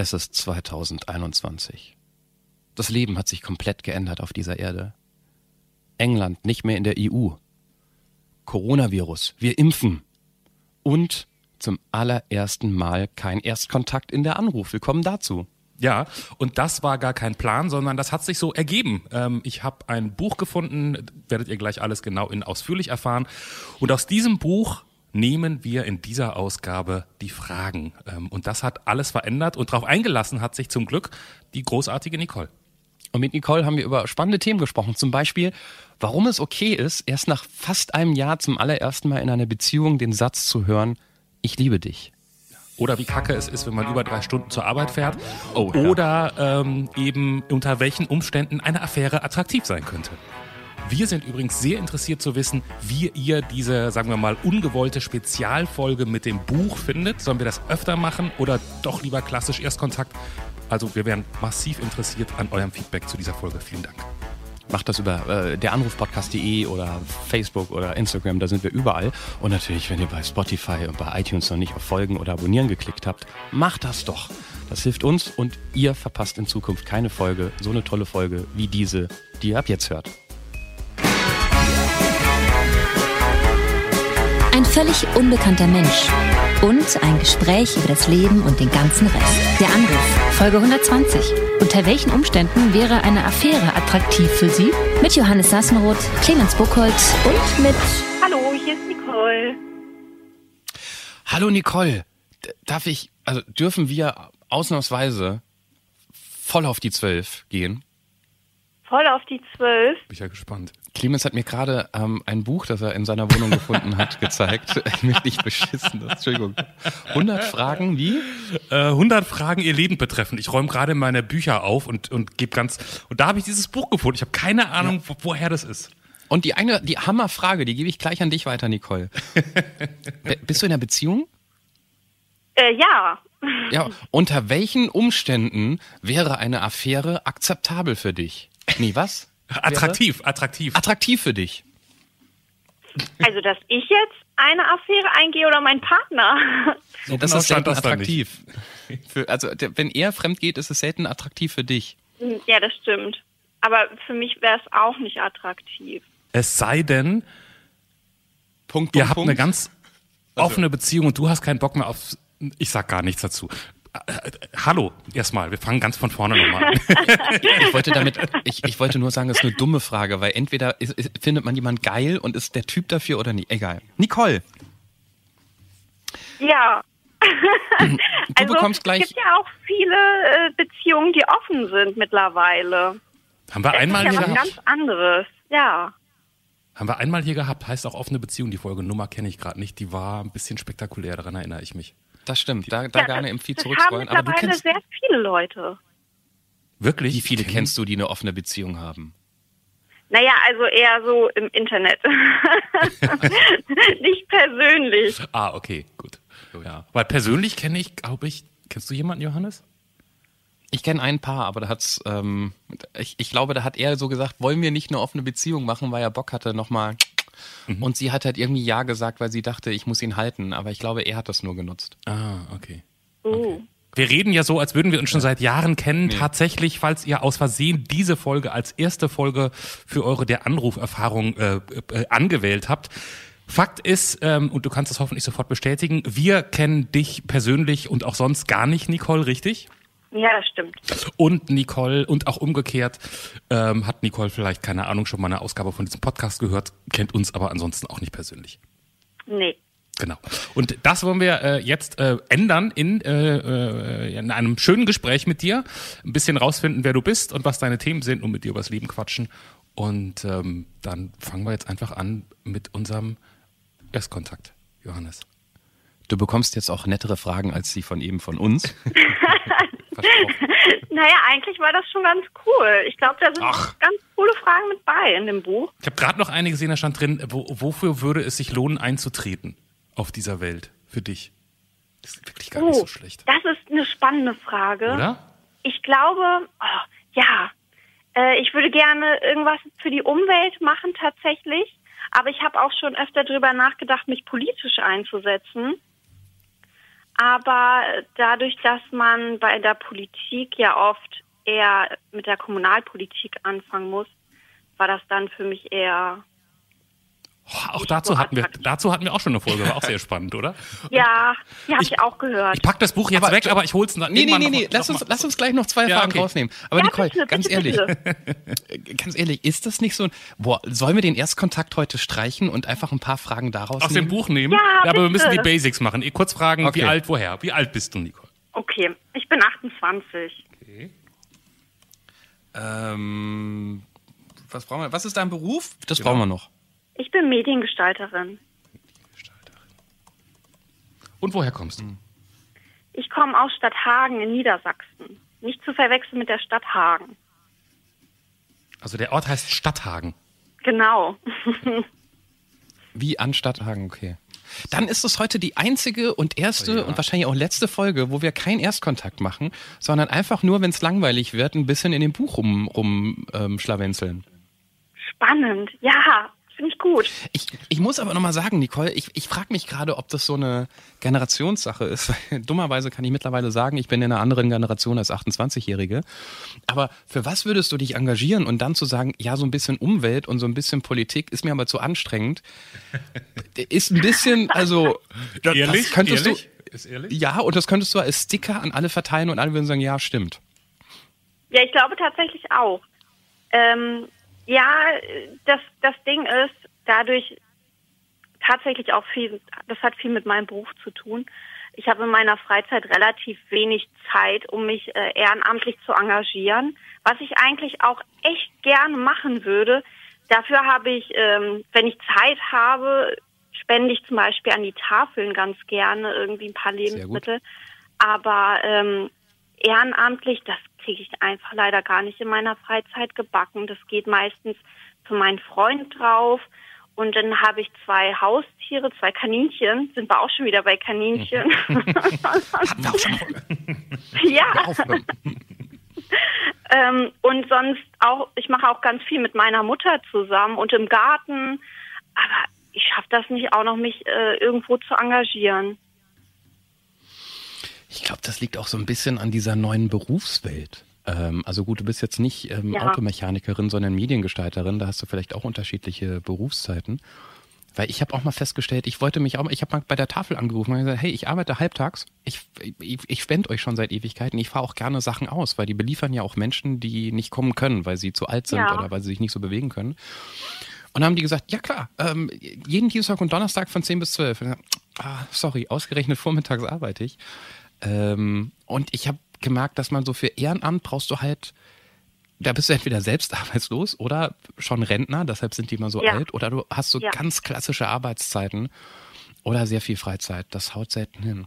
Es ist 2021. Das Leben hat sich komplett geändert auf dieser Erde. England nicht mehr in der EU. Coronavirus, wir impfen. Und zum allerersten Mal kein Erstkontakt in der Anruf. Willkommen dazu. Ja, und das war gar kein Plan, sondern das hat sich so ergeben. Ähm, ich habe ein Buch gefunden, werdet ihr gleich alles genau in ausführlich erfahren. Und aus diesem Buch nehmen wir in dieser Ausgabe die Fragen. Ähm, und das hat alles verändert und darauf eingelassen hat sich zum Glück die großartige Nicole. Und mit Nicole haben wir über spannende Themen gesprochen. Zum Beispiel, warum es okay ist, erst nach fast einem Jahr zum allerersten Mal in einer Beziehung den Satz zu hören, ich liebe dich. Oder wie kacke es ist, wenn man über drei Stunden zur Arbeit fährt. Oh, ja. Oder ähm, eben unter welchen Umständen eine Affäre attraktiv sein könnte. Wir sind übrigens sehr interessiert zu wissen, wie ihr diese, sagen wir mal, ungewollte Spezialfolge mit dem Buch findet. Sollen wir das öfter machen oder doch lieber klassisch Erstkontakt? Also wir wären massiv interessiert an eurem Feedback zu dieser Folge. Vielen Dank. Macht das über äh, deranrufpodcast.de oder Facebook oder Instagram, da sind wir überall. Und natürlich, wenn ihr bei Spotify und bei iTunes noch nicht auf Folgen oder Abonnieren geklickt habt, macht das doch. Das hilft uns und ihr verpasst in Zukunft keine Folge, so eine tolle Folge wie diese, die ihr ab jetzt hört. Ein völlig unbekannter Mensch und ein Gespräch über das Leben und den ganzen Rest. Der Anruf, Folge 120. Unter welchen Umständen wäre eine Affäre attraktiv für Sie? Mit Johannes Sassenroth, Clemens Buchholz und mit... Hallo, hier ist Nicole. Hallo Nicole. Darf ich, also dürfen wir ausnahmsweise voll auf die Zwölf gehen? Voll auf die Zwölf? Bin ich ja gespannt. Clemens hat mir gerade ähm, ein Buch, das er in seiner Wohnung gefunden hat, gezeigt. Ich mich nicht beschissen. Entschuldigung. 100 Fragen wie? Äh, 100 Fragen ihr Leben betreffen. Ich räume gerade meine Bücher auf und, und gebe ganz. Und da habe ich dieses Buch gefunden. Ich habe keine Ahnung, ja. wo, woher das ist. Und die eine, die Hammerfrage, die gebe ich gleich an dich weiter, Nicole. Bist du in einer Beziehung? Äh, ja. Ja. Unter welchen Umständen wäre eine Affäre akzeptabel für dich? Nee, was? Attraktiv, attraktiv. Attraktiv für dich. Also, dass ich jetzt eine Affäre eingehe oder mein Partner. So das ist selten das attraktiv. Für, also, wenn er fremd geht, ist es selten attraktiv für dich. Ja, das stimmt. Aber für mich wäre es auch nicht attraktiv. Es sei denn, Punkt, Punkt, ihr habt Punkt. eine ganz also offene also. Beziehung und du hast keinen Bock mehr auf. Ich sag gar nichts dazu. Äh, hallo, erstmal, wir fangen ganz von vorne nochmal an. ich wollte damit, ich, ich wollte nur sagen, das ist eine dumme Frage, weil entweder ist, ist, findet man jemanden geil und ist der Typ dafür oder nicht. Egal. Nicole. Ja. Du also, bekommst gleich. Es gibt ja auch viele äh, Beziehungen, die offen sind mittlerweile. Haben wir das einmal ist ja was ganz anderes, ja. Haben wir einmal hier gehabt, heißt auch offene Beziehung, die Folge Nummer kenne ich gerade nicht, die war ein bisschen spektakulär, daran erinnere ich mich. Das stimmt, da, da ja, gerne im Feed zurückscrollen. Aber du kennst sehr viele Leute. Wirklich? Wie viele kennst du, die eine offene Beziehung haben? Naja, also eher so im Internet. Nicht persönlich. Ah, okay, gut. Ja. Weil persönlich kenne ich, glaube ich, kennst du jemanden, Johannes? Ich kenne ein paar, aber da hat's, ähm, ich, ich glaube, da hat er so gesagt, wollen wir nicht eine offene Beziehung machen, weil er Bock hatte, nochmal Mhm. Und sie hat halt irgendwie Ja gesagt, weil sie dachte, ich muss ihn halten. Aber ich glaube, er hat das nur genutzt. Ah, okay. Oh. okay. Wir reden ja so, als würden wir uns schon seit Jahren kennen. Nee. Tatsächlich, falls ihr aus Versehen diese Folge als erste Folge für eure der Anruferfahrung äh, äh, angewählt habt. Fakt ist, ähm, und du kannst das hoffentlich sofort bestätigen, wir kennen dich persönlich und auch sonst gar nicht, Nicole, richtig? Ja, das stimmt. Und Nicole, und auch umgekehrt, ähm, hat Nicole vielleicht, keine Ahnung, schon mal eine Ausgabe von diesem Podcast gehört, kennt uns aber ansonsten auch nicht persönlich. Nee. Genau. Und das wollen wir äh, jetzt äh, ändern in, äh, äh, in einem schönen Gespräch mit dir. Ein bisschen rausfinden, wer du bist und was deine Themen sind und mit dir übers Leben quatschen. Und ähm, dann fangen wir jetzt einfach an mit unserem Erstkontakt, Johannes. Du bekommst jetzt auch nettere Fragen als die von eben von uns. naja, eigentlich war das schon ganz cool. Ich glaube, da sind Ach. ganz coole Fragen mit bei in dem Buch. Ich habe gerade noch eine gesehen, da stand drin, wo, wofür würde es sich lohnen, einzutreten auf dieser Welt für dich? Das ist wirklich gar oh, nicht so schlecht. Das ist eine spannende Frage. Oder? Ich glaube, oh, ja, äh, ich würde gerne irgendwas für die Umwelt machen tatsächlich. Aber ich habe auch schon öfter darüber nachgedacht, mich politisch einzusetzen. Aber dadurch, dass man bei der Politik ja oft eher mit der Kommunalpolitik anfangen muss, war das dann für mich eher auch dazu hatten, wir, dazu hatten wir auch schon eine Folge, war auch sehr spannend, oder? Ja, die habe ich, ich, auch gehört. Ich pack das Buch jetzt aber, weg, aber ich hol's dann Nee, nee, nee, nee. Lass, uns, lass uns gleich noch zwei ja, Fragen okay. rausnehmen. Aber ja, Nicole, bitte, ganz bitte, ehrlich, bitte. ganz ehrlich, ist das nicht so ein, boah, sollen wir den Erstkontakt heute streichen und einfach ein paar Fragen daraus Aus nehmen? dem Buch nehmen? Ja, aber bitte. wir müssen die Basics machen. Kurz fragen, Okay. wie alt, woher? Wie alt bist du, Nicole? Okay, ich bin 28. Okay. Ähm, was brauchen wir? Was ist dein Beruf? Das Genau. brauchen wir noch. Bin Mediengestalterin. Und woher kommst du? Ich komme aus Stadthagen in Niedersachsen. Nicht zu verwechseln mit der Stadt Hagen. Also der Ort heißt Stadthagen. Genau. Wie an Stadthagen, okay. Dann ist es heute die einzige und erste Oh ja. und wahrscheinlich auch letzte Folge, wo wir keinen Erstkontakt machen, sondern einfach nur, wenn es langweilig wird, ein bisschen in dem Buch rum, rum ähm, schlawenzeln. Spannend. Ja, finde ich gut. Ich, ich muss aber nochmal sagen, Nicole, ich, ich frage mich gerade, ob das so eine Generationssache ist. Dummerweise kann ich mittlerweile sagen, ich bin in einer anderen Generation als 28-Jährige. Aber für was würdest du dich engagieren und dann zu sagen, ja, so ein bisschen Umwelt und so ein bisschen Politik ist mir aber zu anstrengend, ist ein bisschen, also, das Ehrlich? könntest ehrlich? Ist ehrlich? du, ja, und das könntest du als Sticker an alle verteilen und alle würden sagen, ja, stimmt. Ja, ich glaube tatsächlich auch. Ähm, ja, das, das Ding ist, dadurch tatsächlich auch viel, das hat viel mit meinem Beruf zu tun. Ich habe in meiner Freizeit relativ wenig Zeit, um mich äh, ehrenamtlich zu engagieren, was ich eigentlich auch echt gerne machen würde. Dafür habe ich, ähm, wenn ich Zeit habe, spende ich zum Beispiel an die Tafeln ganz gerne irgendwie ein paar. Lebensmittel. Aber ähm, ehrenamtlich, das kriege ich einfach leider gar nicht in meiner Freizeit gebacken. Das geht meistens für meinen Freund drauf. Und dann habe ich zwei Haustiere, zwei Kaninchen. Sind wir auch schon wieder bei Kaninchen? Hatten wir auch schon ja. Ähm, und sonst auch, ich mache auch ganz viel mit meiner Mutter zusammen und im Garten. Aber ich schaffe das nicht auch noch, mich äh, irgendwo zu engagieren. Ich glaube, das liegt auch so ein bisschen an dieser neuen Berufswelt. Ähm, also gut, du bist jetzt nicht ähm, Ja. Automechanikerin, sondern Mediengestalterin. Da hast du vielleicht auch unterschiedliche Berufszeiten. Weil ich habe auch mal festgestellt, ich wollte mich auch, ich habe mal bei der Tafel angerufen und gesagt, hey, ich arbeite halbtags, ich, ich, ich spende euch schon seit Ewigkeiten, ich fahre auch gerne Sachen aus, weil die beliefern ja auch Menschen, die nicht kommen können, weil sie zu alt sind Ja. oder weil sie sich nicht so bewegen können. Und dann haben die gesagt, ja klar, ähm, jeden Dienstag und Donnerstag von 10 bis 12. Und ich gesagt, ah, sorry, ausgerechnet vormittags arbeite ich. Ähm, und ich habe gemerkt, dass man so für Ehrenamt brauchst du halt, da bist du entweder selbst arbeitslos oder schon Rentner, deshalb sind die immer so Ja. alt, oder du hast so Ja. ganz klassische Arbeitszeiten oder sehr viel Freizeit. Das haut selten hin.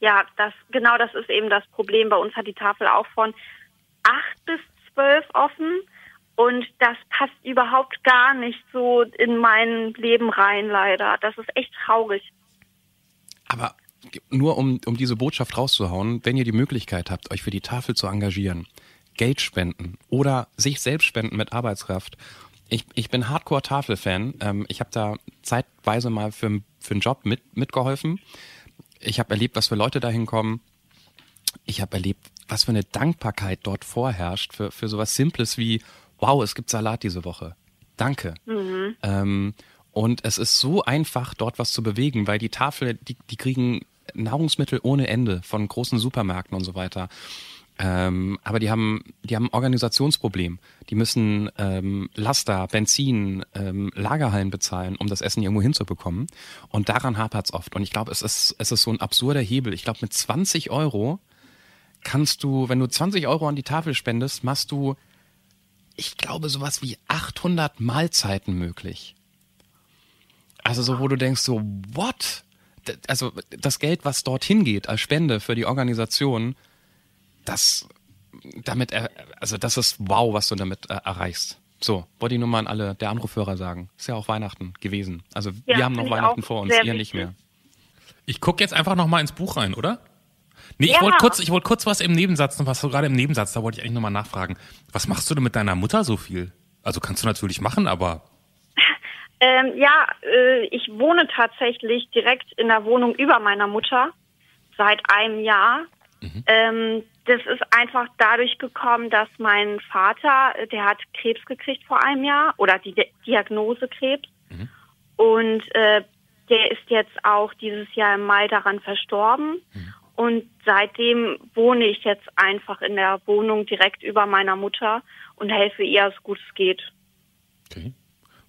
Ja, das genau das ist eben das Problem. Bei uns hat die Tafel auch von acht bis zwölf offen und das passt überhaupt gar nicht so in mein Leben rein, leider. Das ist echt traurig. Aber nur um, um diese Botschaft rauszuhauen, wenn ihr die Möglichkeit habt, euch für die Tafel zu engagieren, Geld spenden oder sich selbst spenden mit Arbeitskraft. Ich, ich bin Hardcore-Tafel-Fan. Ähm, ich habe da zeitweise mal für, für einen Job mit, mitgeholfen. Ich habe erlebt, was für Leute da hinkommen. Ich habe erlebt, was für eine Dankbarkeit dort vorherrscht für, für sowas Simples wie, wow, es gibt Salat diese Woche. Danke. Ähm, und es ist so einfach, dort was zu bewegen, weil die Tafel, die, die kriegen Nahrungsmittel ohne Ende von großen Supermärkten und so weiter. Ähm, aber die haben, die haben ein Organisationsproblem. Die müssen ähm, Laster, Benzin, ähm, Lagerhallen bezahlen, um das Essen irgendwo hinzubekommen. Und daran hapert's oft. Und ich glaube, es ist, es ist so ein absurder Hebel. Ich glaube, mit 20 Euro kannst du, wenn du 20 Euro an die Tafel spendest, machst du, ich glaube, sowas wie 800 Mahlzeiten möglich. Also so, wo du denkst so, what? Also das Geld, was dorthin geht als Spende für die Organisation, das damit, er- also das ist wow, was du damit äh, erreichst. So, wollte ich nur mal an alle der Anrufhörer sagen. Ist ja auch Weihnachten gewesen. Also Ja, wir haben noch Weihnachten vor uns, ihr nicht wichtig. mehr. Ich gucke jetzt einfach noch mal ins Buch rein, oder? Nee, ich Ja. wollte kurz, ich wollte kurz was im Nebensatz, noch was so gerade im Nebensatz, da wollte ich eigentlich nochmal nachfragen. Was machst du denn mit deiner Mutter so viel? Also kannst du natürlich machen, aber Ähm, ja, äh, ich wohne tatsächlich direkt in der Wohnung über meiner Mutter. seit einem Jahr. Mhm. Ähm, das ist einfach dadurch gekommen, dass mein Vater, der hat Krebs gekriegt vor einem Jahr oder die Diagnose Krebs. Mhm. Und äh, der ist jetzt auch dieses Jahr im Mai daran verstorben. Mhm. Und seitdem wohne ich jetzt einfach in der Wohnung direkt über meiner Mutter und helfe ihr, so gut es geht.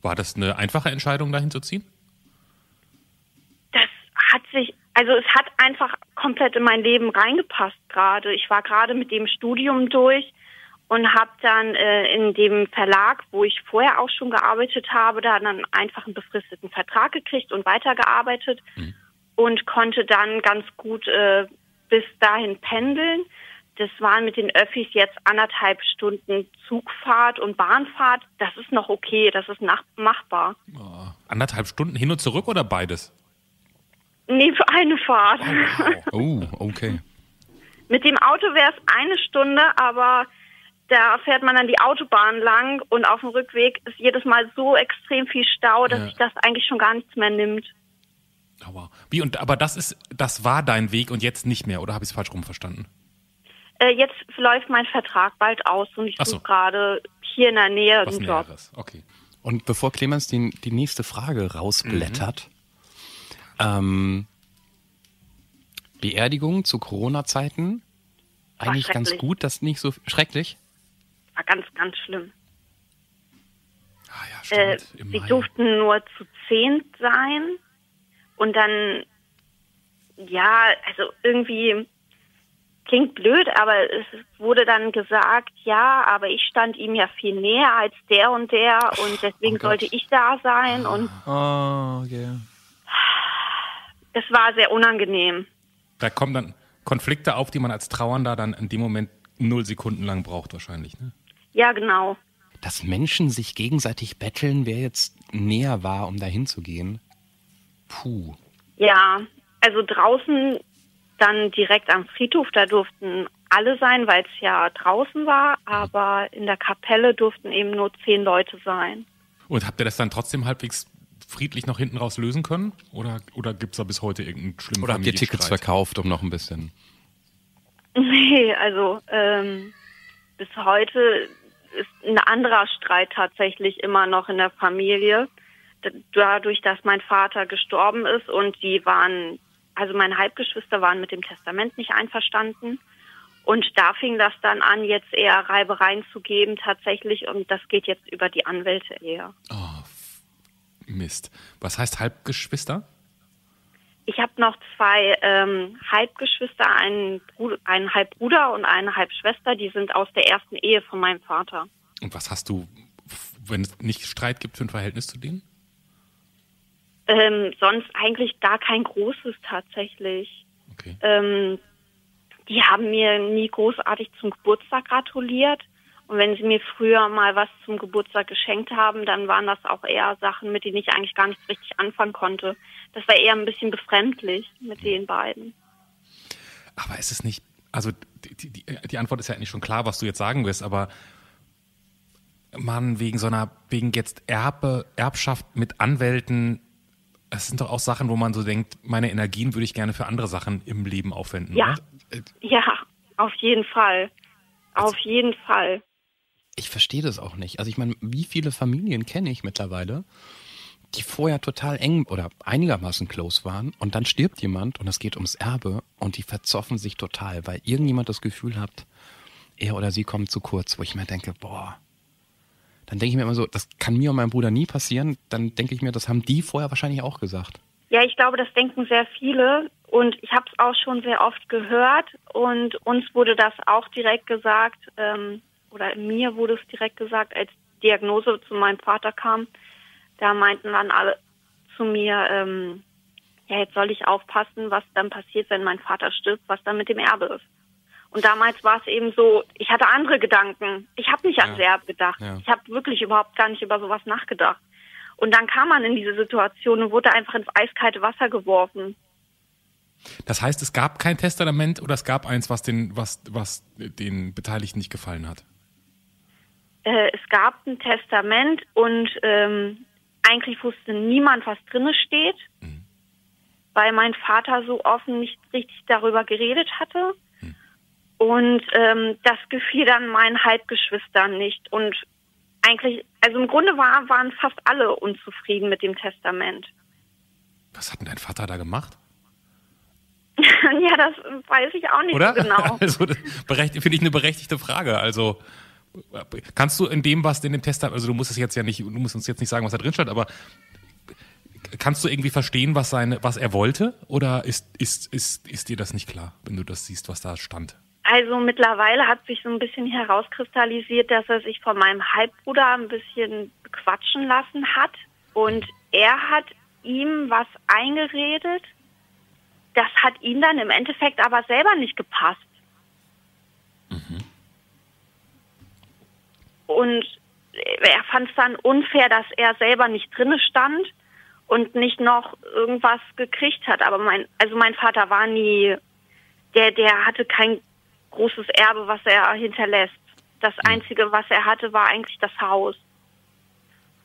War das eine einfache Entscheidung, dahin zu ziehen? Das hat sich, also es hat einfach komplett in mein Leben reingepasst gerade. Ich war gerade mit dem Studium durch und habe dann äh, in dem Verlag, wo ich vorher auch schon gearbeitet habe, da dann einfach einen befristeten Vertrag gekriegt und weitergearbeitet mhm. und konnte dann ganz gut äh, bis dahin pendeln. Das waren mit den Öffis jetzt anderthalb Stunden Zugfahrt und Bahnfahrt. Das ist noch okay, das ist nach machbar. Oh, anderthalb Stunden hin und zurück oder beides? Nee, für eine Fahrt. Oh, wow. oh okay. mit dem Auto wäre es eine Stunde, aber da fährt man dann die Autobahn lang und auf dem Rückweg ist jedes Mal so extrem viel Stau, dass ja. sich das eigentlich schon gar nichts mehr nimmt. Aber wie und aber das ist das war dein Weg und jetzt nicht mehr oder habe ich es falsch rum verstanden? Äh, jetzt läuft mein Vertrag bald aus und ich suche gerade hier in der Nähe Was einen Job. Okay. Und bevor Clemens die, die nächste Frage rausblättert, mhm. ähm, Beerdigung zu Corona-Zeiten eigentlich ganz gut, das nicht so schrecklich. War ganz, ganz schlimm. Ah ja, stimmt. Äh, sie durften nur zu zehn sein und dann, ja, also irgendwie klingt blöd, aber es wurde dann gesagt, ja, aber ich stand ihm ja viel näher als der und der und deswegen oh sollte ich da sein und oh, okay. das war sehr unangenehm. Da kommen dann Konflikte auf, die man als Trauernder dann in dem Moment null Sekunden lang braucht wahrscheinlich, ne? Ja, genau. Dass Menschen sich gegenseitig betteln, wer jetzt näher war, um dahin zu gehen. Puh. Ja, also draußen dann direkt am Friedhof, da durften alle sein, weil es ja draußen war, aber in der Kapelle durften eben nur zehn Leute sein. Und habt ihr das dann trotzdem halbwegs friedlich noch hinten raus lösen können? Oder, oder gibt es da bis heute irgendeinen schlimmen Oder habt ihr Tickets verkauft, um noch ein bisschen? Nee, also ähm, bis heute ist ein anderer Streit tatsächlich immer noch in der Familie dadurch, dass mein Vater gestorben ist und die waren, also meine Halbgeschwister waren mit dem Testament nicht einverstanden. Und da fing das dann an, jetzt eher Reibereien zu geben tatsächlich und das geht jetzt über die Anwälte eher. Oh, Mist. Was heißt Halbgeschwister? Ich habe noch zwei ähm, Halbgeschwister, einen, Bruder, einen Halbbruder und eine Halbschwester, die sind aus der ersten Ehe von meinem Vater. Und was hast du, wenn es nicht Streit gibt, für ein Verhältnis zu denen? Ähm, sonst eigentlich gar kein großes tatsächlich. Okay. Ähm, die haben mir nie großartig zum Geburtstag gratuliert. Und wenn sie mir früher mal was zum Geburtstag geschenkt haben, dann waren das auch eher Sachen, mit denen ich eigentlich gar nichts richtig anfangen konnte. Das war eher ein bisschen befremdlich mit mhm. den beiden. Aber ist es nicht, also die, die, die Antwort ist ja eigentlich schon klar, was du jetzt sagen wirst, aber man wegen so einer, wegen jetzt Erbe, Erbschaft mit Anwälten es sind doch auch Sachen, wo man so denkt, meine Energien würde ich gerne für andere Sachen im Leben aufwenden. Ja, oder? ja, auf jeden Fall. Auf also, jeden Fall. Ich verstehe das auch nicht. Also ich meine, wie viele Familien kenne ich mittlerweile, die vorher total eng oder einigermaßen close waren und dann stirbt jemand und es geht ums Erbe und die verzoffen sich total, weil irgendjemand das Gefühl hat, er oder sie kommt zu kurz, wo ich mir denke, boah, dann denke ich mir immer so, das kann mir und meinem Bruder nie passieren. Dann denke ich mir, das haben die vorher wahrscheinlich auch gesagt. Ja, ich glaube, das denken sehr viele und ich habe es auch schon sehr oft gehört und uns wurde das auch direkt gesagt ähm, oder mir wurde es direkt gesagt, als Diagnose zu meinem Vater kam. Da meinten dann alle zu mir, ähm, ja, jetzt soll ich aufpassen, was dann passiert, wenn mein Vater stirbt, was dann mit dem Erbe ist. Und damals war es eben so, ich hatte andere Gedanken. Ich habe nicht an ja. gedacht. Ja. Ich habe wirklich überhaupt gar nicht über sowas nachgedacht. Und dann kam man in diese Situation und wurde einfach ins eiskalte Wasser geworfen. Das heißt, es gab kein Testament oder es gab eins, was den, was, was den Beteiligten nicht gefallen hat? Äh, es gab ein Testament und ähm, eigentlich wusste niemand, was drinne steht. Mhm. weil mein Vater so offen nicht richtig darüber geredet hatte. Und ähm, das gefiel dann meinen Halbgeschwistern nicht. Und eigentlich, also im Grunde war, waren fast alle unzufrieden mit dem Testament. Was hat denn dein Vater da gemacht? ja, das weiß ich auch nicht Oder? so genau. also, finde ich eine berechtigte Frage. Also, kannst du in dem, was in dem Testament, also du musst es jetzt ja nicht, du musst uns jetzt nicht sagen, was da drin steht, aber kannst du irgendwie verstehen, was seine, was er wollte? Oder ist, ist, ist, ist dir das nicht klar, wenn du das siehst, was da stand? Also mittlerweile hat sich so ein bisschen herauskristallisiert, dass er sich von meinem Halbbruder ein bisschen quatschen lassen hat. Und er hat ihm was eingeredet. Das hat ihm dann im Endeffekt aber selber nicht gepasst. Und er fand es dann unfair, dass er selber nicht drinne stand und nicht noch irgendwas gekriegt hat. Aber mein, also mein Vater war nie, der, der hatte kein großes Erbe, was er hinterlässt. Das Einzige, was er hatte, war eigentlich das Haus.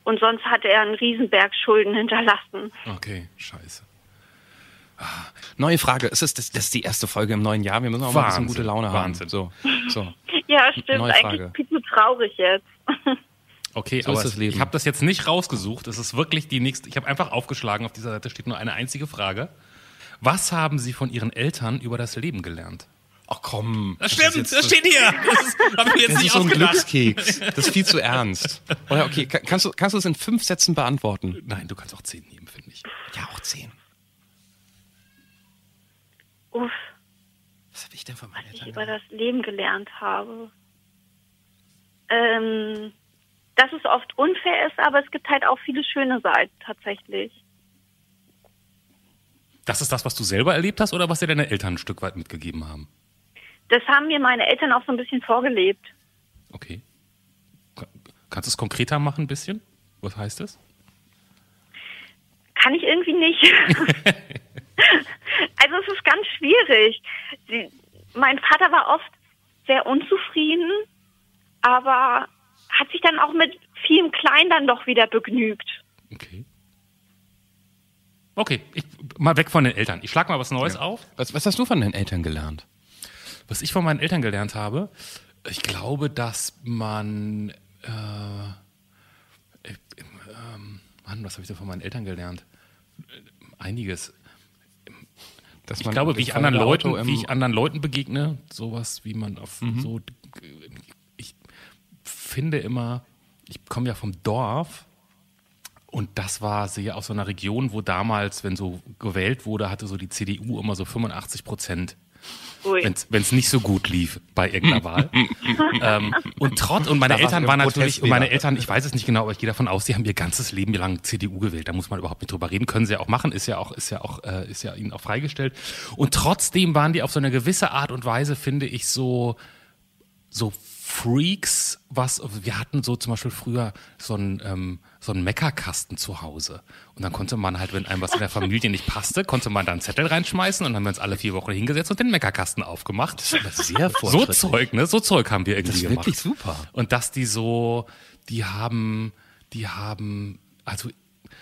Und sonst hatte er einen Riesenberg Schulden hinterlassen. Okay, scheiße. Neue Frage. Es ist, das, das ist die erste Folge im neuen Jahr. Wir müssen auch mal ein bisschen Wahnsinn, gute Laune Wahnsinn. haben. So, so. Ja, stimmt. Neue Eigentlich Frage. viel zu traurig jetzt. Okay, So aber ist das Leben. ich habe das jetzt nicht rausgesucht. Es ist wirklich die nächste. Ich habe einfach aufgeschlagen. Auf dieser Seite steht nur eine einzige Frage. Was haben Sie von Ihren Eltern über das Leben gelernt? Ach komm. Das stimmt, jetzt- das steht hier. Das ist, hab ich mir jetzt Das nicht ist so ein. Glückskeks. Das ist viel zu ernst. Oder okay, ka- kannst du, kannst du es in fünf Sätzen beantworten? Nein, du kannst auch zehn nehmen, finde ich. Ja, auch zehn. Uff, Was habe ich denn von meinen ich Eltern? über das Leben gelernt habe. Ähm, dass es oft unfair ist, aber es gibt halt auch viele schöne Seiten tatsächlich. Das ist das, was du selber erlebt hast oder was dir deine Eltern ein Stück weit mitgegeben haben? Das haben mir meine Eltern auch so ein bisschen vorgelebt. Okay. Ka- Kannst du es konkreter machen ein bisschen? Was heißt das? Kann ich irgendwie nicht. also es ist ganz schwierig. Sie, mein Vater war oft sehr unzufrieden, aber hat sich dann auch mit vielem Klein dann doch wieder begnügt. Okay. Okay, ich, mal weg von den Eltern. Ich schlag mal was Neues auf. Was, was hast du von deinen Eltern gelernt? Was ich von meinen Eltern gelernt habe, ich glaube, dass man. Äh, äh, Mann, was habe ich da von meinen Eltern gelernt? Einiges. Dass Ich glaube, wie ich anderen Leuten, wie ich anderen Leuten begegne, sowas wie man auf so. Ich finde immer, ich komme ja vom Dorf und das war sehr aus so einer Region, wo damals, wenn so gewählt wurde, hatte so die CDU immer so 85 Prozent. Wenn es nicht so gut lief bei irgendeiner Wahl. ähm, und trotz, und meine Da Eltern ein waren natürlich, und meine. Eltern, ich weiß es nicht genau, aber ich gehe davon aus, die haben ihr ganzes Leben lang CDU gewählt. Da muss man überhaupt nicht drüber reden. Können sie ja auch machen, ist ja auch, ist ja auch, äh, ist ja ihnen auch freigestellt. Und trotzdem waren die auf so eine gewisse Art und Weise, finde ich, so, so Freaks, was wir hatten so zum Beispiel früher so einen ähm, so einen Meckerkasten zu Hause und dann konnte man halt, wenn einem was in der Familie nicht passte, konnte man da einen Zettel reinschmeißen und dann haben wir uns alle vier Wochen hingesetzt und den Meckerkasten aufgemacht. sehr So. Zeug, ne? So Zeug haben wir irgendwie Das ist gemacht. wirklich super. Und dass die so, die haben, die haben, also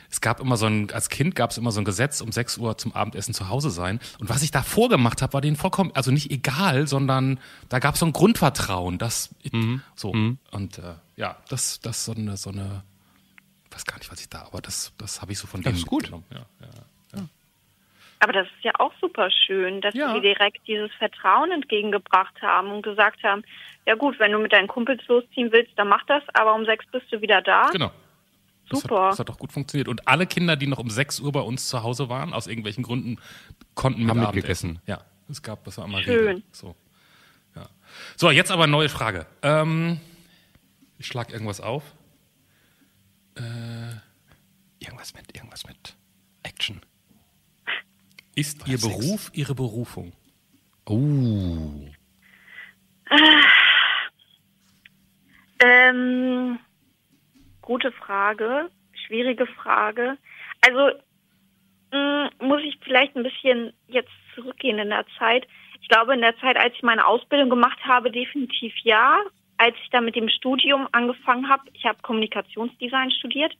es gab immer so ein, als Kind gab es immer so ein Gesetz, um 6 Uhr zum Abendessen zu Hause sein. Und was ich da vorgemacht habe, war denen vollkommen, also nicht egal, sondern da gab es so ein Grundvertrauen, dass so. Und äh, ja, das, das so eine, so eine, weiß gar nicht, was ich da, aber das, das habe ich so von denen ist gut. mitgenommen. Ja, ja. Aber das ist ja auch super schön, dass Ja. sie direkt dieses Vertrauen entgegengebracht haben und gesagt haben, ja gut, wenn du mit deinen Kumpels losziehen willst, dann mach das, aber um sechs bist du wieder da. Genau. Das Super. Hat, das hat doch gut funktioniert. Und alle Kinder, die noch um 6 Uhr bei uns zu Hause waren, aus irgendwelchen Gründen, konnten mit Haben mitgegessen. essen. Ja, es gab, das war immer Schön. So. Ja. so, jetzt aber neue Frage. Ähm, ich schlag irgendwas auf. Irgendwas mit, irgendwas mit Action. Ist Oder Ihr Sex. Beruf Ihre Berufung? Oh. Ähm, gute Frage, schwierige Frage. Also mh, muss ich vielleicht ein bisschen jetzt zurückgehen in der Zeit. Ich glaube, in der Zeit, als ich meine Ausbildung gemacht habe, definitiv ja. Als ich dann mit dem Studium angefangen habe, ich habe Kommunikationsdesign studiert,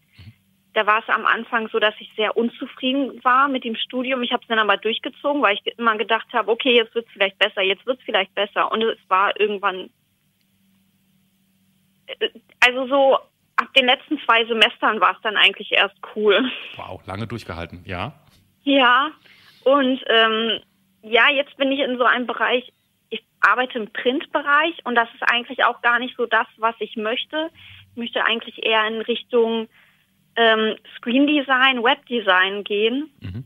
da war es am Anfang so, dass ich sehr unzufrieden war mit dem Studium. Ich habe es dann aber durchgezogen, weil ich immer gedacht habe, okay, jetzt wird es vielleicht besser, jetzt wird es vielleicht besser. Und es war irgendwann, äh, also so ab den letzten zwei Semestern war es dann eigentlich erst cool. Wow, lange durchgehalten, ja. Ja, und ähm, ja, jetzt bin ich in so einem Bereich, ich arbeite im Printbereich und das ist eigentlich auch gar nicht so das, was ich möchte. Ich möchte eigentlich eher in Richtung ähm, Screen Design, Webdesign gehen mhm.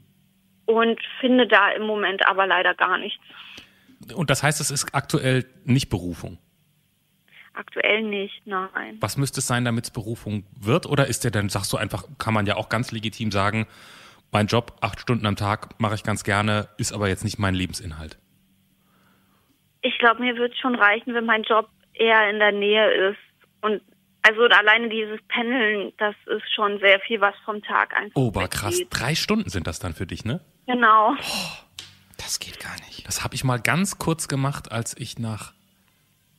und finde da im Moment aber leider gar nichts. Und das heißt, es ist aktuell nicht Berufung? Aktuell nicht, nein. Was müsste es sein, damit es Berufung wird? Oder ist der dann, sagst du einfach, kann man ja auch ganz legitim sagen, mein Job, acht Stunden am Tag, mache ich ganz gerne, ist aber jetzt nicht mein Lebensinhalt? Ich glaube, mir wird schon reichen, wenn mein Job eher in der Nähe ist und also alleine dieses Pendeln, das ist schon sehr viel, was vom Tag einfach. Oh, aber krass. Drei Stunden sind das dann für dich, ne? Genau. Oh, das geht gar nicht. Das habe ich mal ganz kurz gemacht, als ich nach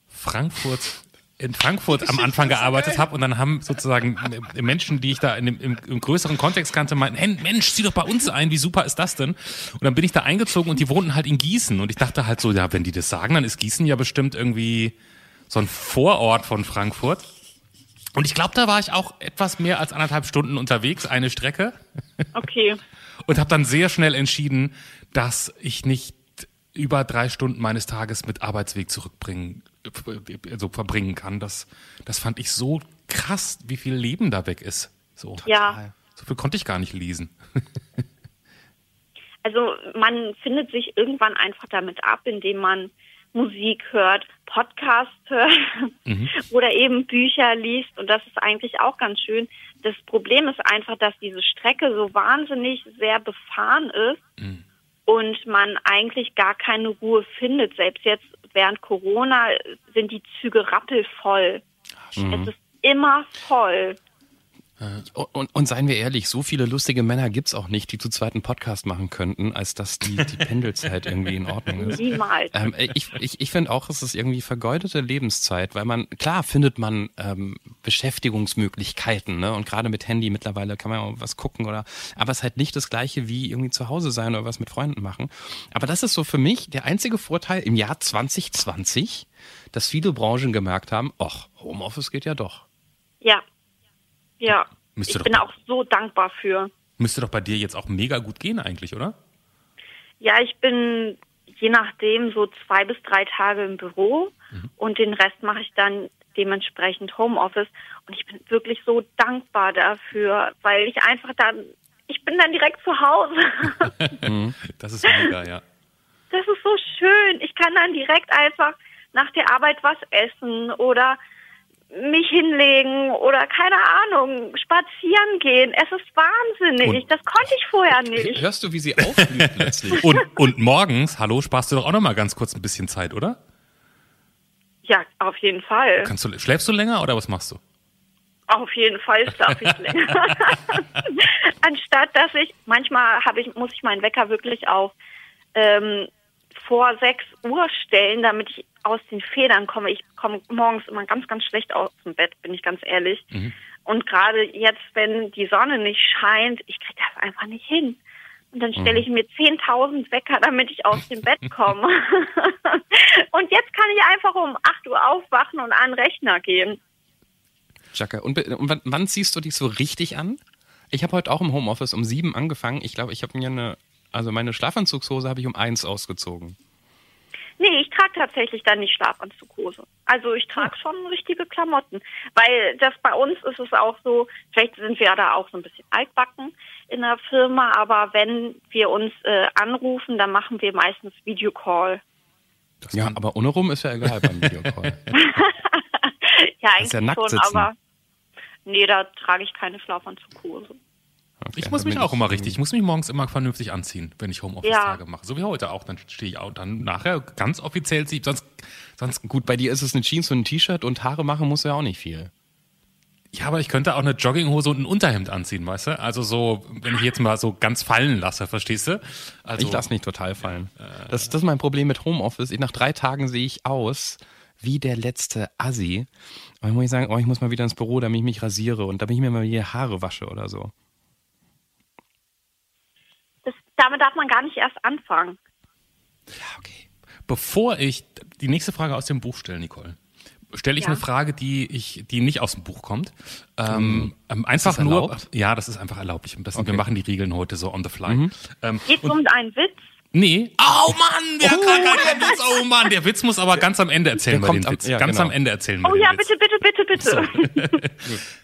Frankfurt in Frankfurt am Anfang gearbeitet habe und dann haben sozusagen Menschen, die ich da in dem, im, im, größeren Kontext kannte, meinten, hey, Mensch, zieh doch bei uns ein, wie super ist das denn? Und dann bin ich da eingezogen und die wohnten halt in Gießen und ich dachte halt so, ja, wenn die das sagen, dann ist Gießen ja bestimmt irgendwie so ein Vorort von Frankfurt. Und ich glaube, da war ich auch etwas mehr als anderthalb Stunden unterwegs, eine Strecke. Okay. Und habe dann sehr schnell entschieden, dass ich nicht über drei Stunden meines Tages mit Arbeitsweg zurückbringen, also verbringen kann. Das, das fand ich so krass, wie viel Leben da weg ist. So, ja. So viel konnte ich gar nicht lesen. also man findet sich irgendwann einfach damit ab, indem man Musik hört, Podcast hört mhm. oder eben Bücher liest. Und das ist eigentlich auch ganz schön. Das Problem ist einfach, dass diese Strecke so wahnsinnig sehr befahren ist mhm. Und man eigentlich gar keine Ruhe findet. Selbst jetzt während Corona sind die Züge rappelvoll. Mhm. Es ist immer voll. Und, und, seien wir ehrlich, so viele lustige Männer gibt's auch nicht, die zu zweiten Podcast machen könnten, als dass die, die Pendelzeit irgendwie in Ordnung ist. Niemals. Ähm, ich ich, ich finde auch, es ist irgendwie vergeudete Lebenszeit, weil man, klar findet man ähm, Beschäftigungsmöglichkeiten, ne? Und gerade mit Handy mittlerweile kann man auch was gucken oder, aber es ist halt nicht das gleiche wie irgendwie zu Hause sein oder was mit Freunden machen. Aber das ist so für mich der einzige Vorteil im Jahr 2020, dass viele Branchen gemerkt haben, ach, Homeoffice geht ja doch. Ja, ja, müsste ich bin auch so dankbar für. Müsste doch bei dir jetzt auch mega gut gehen eigentlich, oder? Ja, ich bin je nachdem so zwei bis drei Tage im Büro mhm. und den Rest mache ich dann dementsprechend Homeoffice. Und ich bin wirklich so dankbar dafür, weil ich einfach dann, ich bin dann direkt zu Hause. Mhm. das ist mega, ja. Das ist so schön. Ich kann dann direkt einfach nach der Arbeit was essen oder mich hinlegen oder keine Ahnung, spazieren gehen. Es ist wahnsinnig. Und das konnte ich vorher nicht. Hörst du, wie sie aufblüht plötzlich? Und, und morgens, hallo, sparst du doch auch noch mal ganz kurz ein bisschen Zeit, oder? Ja, auf jeden Fall. Kannst du, schläfst du länger oder was machst du? Auf jeden Fall schlafe ich länger. Anstatt dass ich, manchmal habe ich, muss ich meinen Wecker wirklich auf ähm, vor 6 Uhr stellen, damit ich aus den Federn komme. Ich komme morgens immer ganz, ganz schlecht aus dem Bett, bin ich ganz ehrlich. Mhm. Und gerade jetzt, wenn die Sonne nicht scheint, ich kriege das einfach nicht hin. Und dann stelle ich mhm. mir 10.000 Wecker, damit ich aus dem Bett komme. und jetzt kann ich einfach um 8 Uhr aufwachen und an den Rechner gehen. Jacke, und, und wann, wann ziehst du dich so richtig an? Ich habe heute auch im Homeoffice um sieben angefangen. Ich glaube, ich habe mir eine, also meine Schlafanzugshose habe ich um eins ausgezogen. Nee, ich trage tatsächlich dann nicht Schlafanzughose. Also ich trage schon richtige Klamotten. Weil das bei uns ist es auch so, vielleicht sind wir ja da auch so ein bisschen altbacken in der Firma, aber wenn wir uns äh, anrufen, dann machen wir meistens Videocall. ja, aber ohne rum ist ja egal beim Videocall. ja, eigentlich ja schon, aber nee, da trage ich keine Schlafanzughose. Okay, ich muss mich auch immer richtig, ich muss mich morgens immer vernünftig anziehen, wenn ich Homeoffice-Tage ja. mache. So wie heute auch. Dann stehe ich auch dann nachher ganz offiziell, sonst, sonst. Gut, bei dir ist es eine Jeans und ein T-Shirt und Haare machen muss ja auch nicht viel. Ja, aber ich könnte auch eine Jogginghose und ein Unterhemd anziehen, weißt du? Also so, wenn ich jetzt mal so ganz fallen lasse, verstehst du? Also, ich lasse nicht total fallen. Das, das ist mein Problem mit Homeoffice. Ich, nach drei Tagen sehe ich aus wie der letzte Assi. Und dann muss ich sagen, oh, ich muss mal wieder ins Büro, damit ich mich rasiere und damit ich mir mal die Haare wasche oder so. Damit darf man gar nicht erst anfangen. Ja, okay. Bevor ich die nächste Frage aus dem Buch stelle, Nicole, stelle ich Ja. eine Frage, die ich, die nicht aus dem Buch kommt. Ähm, ähm, einfach das nur, erlaubt? ja, das ist einfach erlaubt. Ich, das, Wir Okay. machen die Regeln heute so on the fly. Ähm, Geht um einen Witz? nee. Oh Mann, der, oh, der Witz, oh Mann, der Witz muss aber ganz am Ende erzählen Der wir den kommt am- Witz. ja, ganz genau. am Ende erzählen wir Oh den ja, Witz. bitte, bitte, bitte, bitte.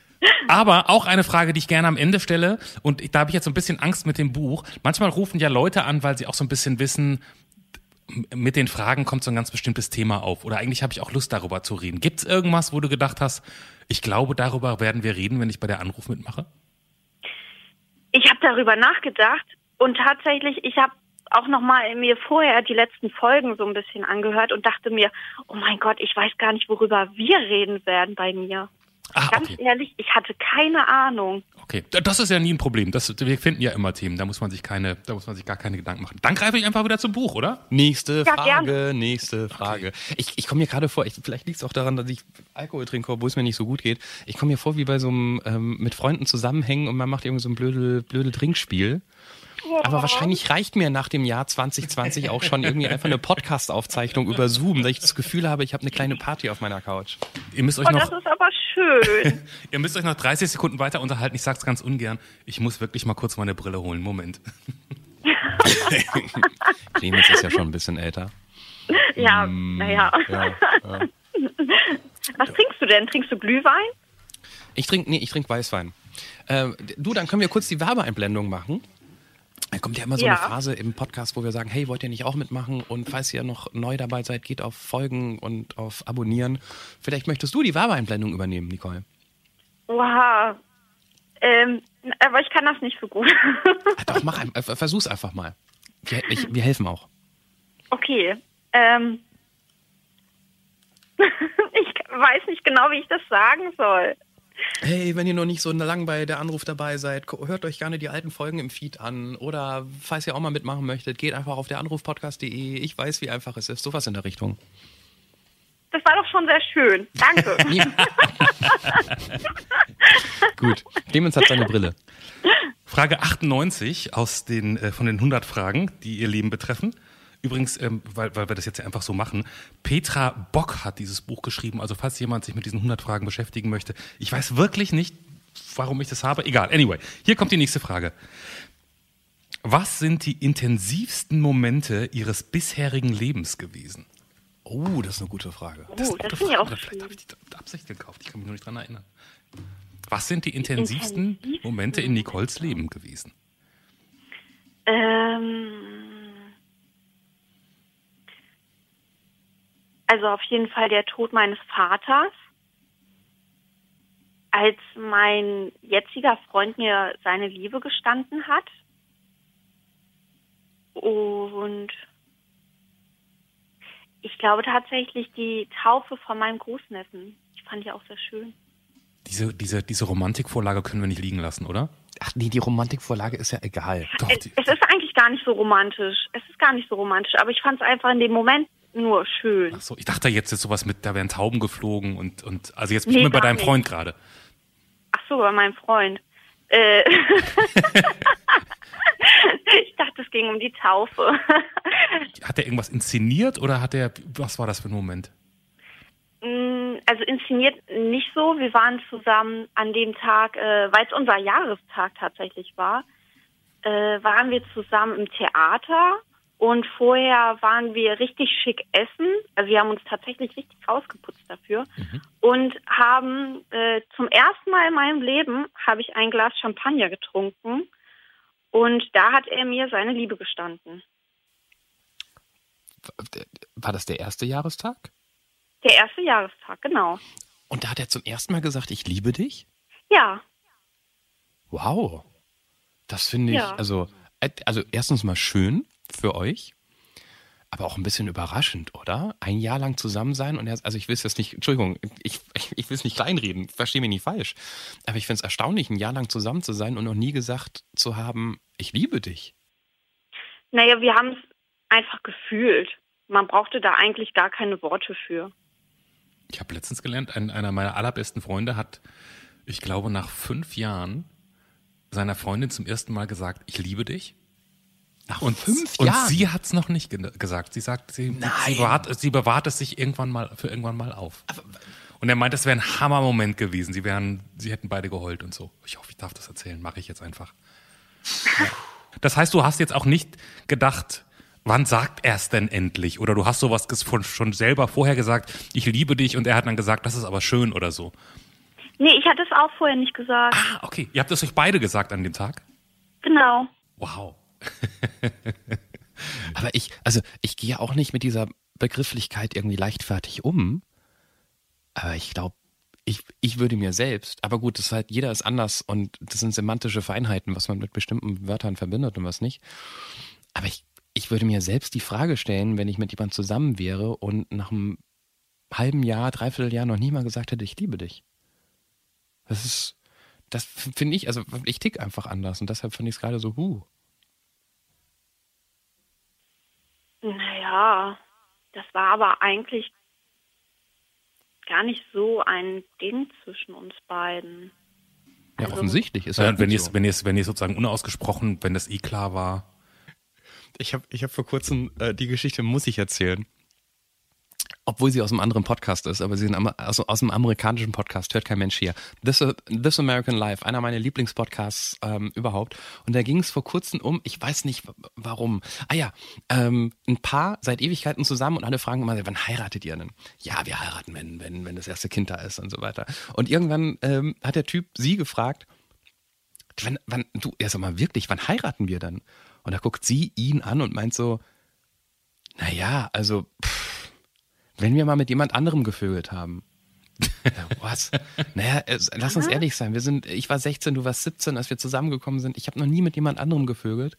Aber auch eine Frage, die ich gerne am Ende stelle, und da habe ich jetzt so ein bisschen Angst mit dem Buch. Manchmal rufen ja Leute an, weil sie auch so ein bisschen wissen, mit den Fragen kommt so ein ganz bestimmtes Thema auf. Oder eigentlich habe ich auch Lust, darüber zu reden. Gibt es irgendwas, wo du gedacht hast, ich glaube, darüber werden wir reden, wenn ich bei der Anruf mitmache? Ich habe darüber nachgedacht und tatsächlich, ich habe auch noch mal mir vorher die letzten Folgen so ein bisschen angehört und dachte mir, oh mein Gott, ich weiß gar nicht, worüber wir reden werden bei mir. Ah, Ganz okay. ehrlich, ich hatte keine Ahnung. Okay, das ist ja nie ein Problem. Das, wir finden ja immer Themen. Da muss man sich keine, da muss man sich gar keine Gedanken machen. Dann greife ich einfach wieder zum Buch, oder? Nächste Ja, Frage, gerne. nächste Frage. Ich, ich komme mir gerade vor, ich, vielleicht liegt es auch daran, dass ich Alkohol trinke, obwohl es mir nicht so gut geht. Ich komme mir vor wie bei so einem ähm, mit Freunden zusammenhängen und man macht irgendwie so ein blöde, blöde Trinkspiel. Aber wahrscheinlich reicht mir nach dem Jahr 2020 auch schon irgendwie einfach eine Podcast-Aufzeichnung über Zoom, dass ich das Gefühl habe, ich habe eine kleine Party auf meiner Couch. Ihr müsst euch Oh, noch, das ist aber schön. ihr müsst euch noch 30 Sekunden weiter unterhalten. Ich sag's ganz ungern. Ich muss wirklich mal kurz meine Brille holen. Moment. Clemens ist ja schon ein bisschen älter. ja, Mm, naja. Ja, ja. Was trinkst du denn? Trinkst du Glühwein? Ich trinke, nee, ich trinke Weißwein. Äh, du, dann können wir kurz die Werbeeinblendung machen. Da kommt ja immer so Ja. eine Phase im Podcast, wo wir sagen, hey, wollt ihr nicht auch mitmachen? Und falls ihr noch neu dabei seid, geht auf Folgen und auf Abonnieren. Vielleicht möchtest du die Werbeeinblendung übernehmen, Nicole. Oha. Ähm, aber ich kann das nicht so gut. Ah, doch, mach ein, äh, versuch's einfach mal. Wir, ich, wir helfen auch. okay. Ähm, ich weiß nicht genau, wie ich das sagen soll. Hey, wenn ihr noch nicht so lang bei der Anruf dabei seid, hört euch gerne die alten Folgen im Feed an. Oder falls ihr auch mal mitmachen möchtet, geht einfach auf der Anrufpodcast.de. Ich weiß, wie einfach es ist. Sowas in der Richtung. Das war doch schon sehr schön. Danke. Gut. Clemens hat seine Brille. Frage 98 aus den, äh, von den 100 Fragen, die ihr Leben betreffen. Übrigens, ähm, weil, weil wir das jetzt ja einfach so machen, Petra Bock hat dieses Buch geschrieben. Also falls jemand sich mit diesen 100 Fragen beschäftigen möchte. Ich weiß wirklich nicht, warum ich das habe. Egal, anyway. Hier kommt die nächste Frage. Was sind die intensivsten Momente Ihres bisherigen Lebens gewesen? Oh, das ist eine gute Frage. Oh, ist eine das gute finde ich auch Frage. Vielleicht habe ich die mit Absicht gekauft. Ich kann mich nur nicht dran erinnern. Was sind die intensivsten intensivsten Momente in Nicoles Leben gewesen? Ähm, also auf jeden Fall der Tod meines Vaters. Als mein jetziger Freund mir seine Liebe gestanden hat. Und ich glaube tatsächlich die Taufe von meinem Großneffen. Die fand ich auch sehr schön. Diese, diese, diese Romantikvorlage können wir nicht liegen lassen, oder? Ach nee, die Romantikvorlage ist ja egal. Doch, Es, die, es ist eigentlich gar nicht so romantisch. Es ist gar nicht so romantisch, aber ich fand es einfach in dem Moment nur schön. ach so, ich dachte jetzt ist sowas mit, da wären Tauben geflogen und, und also jetzt bin Nee, ich bei deinem nicht. Freund gerade. Ach so, bei meinem Freund. Äh, ich dachte, es ging um die Taufe. Hat er irgendwas inszeniert oder hat er, was war das für ein Moment? Mm, also inszeniert nicht so. Wir waren zusammen an dem Tag, äh, weil es unser Jahrestag tatsächlich war, äh, waren wir zusammen im Theater und vorher waren wir richtig schick essen. Also wir haben uns tatsächlich richtig rausgeputzt dafür und haben äh, zum ersten Mal in meinem Leben habe ich ein Glas Champagner getrunken und da hat er mir seine Liebe gestanden. War das der erste Jahrestag? Der erste Jahrestag, genau. Und da hat er zum ersten Mal gesagt, ich liebe dich? Ja, Wow. Das finde ich, Ja. also, äh, also erstens mal schön für euch, aber auch ein bisschen überraschend, oder? Ein Jahr lang zusammen sein und er, also ich will es jetzt nicht, Entschuldigung, ich, ich, ich will es nicht kleinreden, verstehe mich nicht falsch, aber ich finde es erstaunlich, ein Jahr lang zusammen zu sein und noch nie gesagt zu haben, ich liebe dich. Naja, wir haben es einfach gefühlt. Man brauchte da eigentlich gar keine Worte für. Ich habe letztens gelernt, ein, einer meiner allerbesten Freunde hat, ich glaube, nach fünf Jahren seiner Freundin zum ersten Mal gesagt, ich liebe dich. Nach und, fünf Jahren? Und sie hat es noch nicht ge gesagt. Sie sagt, sie, sie, bewahrt, sie bewahrt es sich irgendwann mal für irgendwann mal auf. Aber, und er meint, das wäre ein Hammermoment gewesen. Sie wären, sie hätten beide geheult und so. Ich hoffe, ich darf das erzählen. Mache ich jetzt einfach. Ja. Das heißt, du hast jetzt auch nicht gedacht, wann sagt er es denn endlich? Oder du hast sowas schon selber vorher gesagt, ich liebe dich und er hat dann gesagt, das ist aber schön oder so. Nee, ich hatte es auch vorher nicht gesagt. Ah, okay. Ihr habt es euch beide gesagt an dem Tag? Genau. Wow. aber ich, also ich gehe auch nicht mit dieser Begrifflichkeit irgendwie leichtfertig um. Aber ich glaube, ich, ich würde mir selbst, aber gut, das ist halt, jeder ist anders und das sind semantische Feinheiten, was man mit bestimmten Wörtern verbindet und was nicht. Aber ich, ich würde mir selbst die Frage stellen, wenn ich mit jemandem zusammen wäre und nach einem halben Jahr, dreiviertel Jahr noch nie mal gesagt hätte, ich liebe dich. Das ist, das finde ich, also ich tick einfach anders und deshalb finde ich es gerade so, huh. Naja, das war aber eigentlich gar nicht so ein Ding zwischen uns beiden. Ja, also, offensichtlich ist ja, halt wenn ihr so. wenn ihr wenn ihr sozusagen unausgesprochen, wenn das eh klar war. Ich habe ich hab vor kurzem äh, die Geschichte muss ich erzählen obwohl sie aus einem anderen Podcast ist, aber sie sind aus, aus einem amerikanischen Podcast, hört kein Mensch hier. This, This American Life, einer meiner Lieblingspodcasts ähm, überhaupt. Und da ging es vor kurzem um, ich weiß nicht warum. Ah ja, ähm, ein Paar seit Ewigkeiten zusammen und alle fragen immer, wann heiratet ihr denn? Ja, wir heiraten, wenn, wenn, wenn das erste Kind da ist und so weiter. Und irgendwann ähm, hat der Typ sie gefragt, wann, wann, du, erst einmal wirklich, wann heiraten wir dann? Und da guckt sie ihn an und meint so, naja, also, pff, wenn wir mal mit jemand anderem gevögelt haben. Was? naja, lass uns ehrlich sein. Wir sind, ich war 16, du warst 17, als wir zusammengekommen sind. Ich habe noch nie mit jemand anderem gevögelt.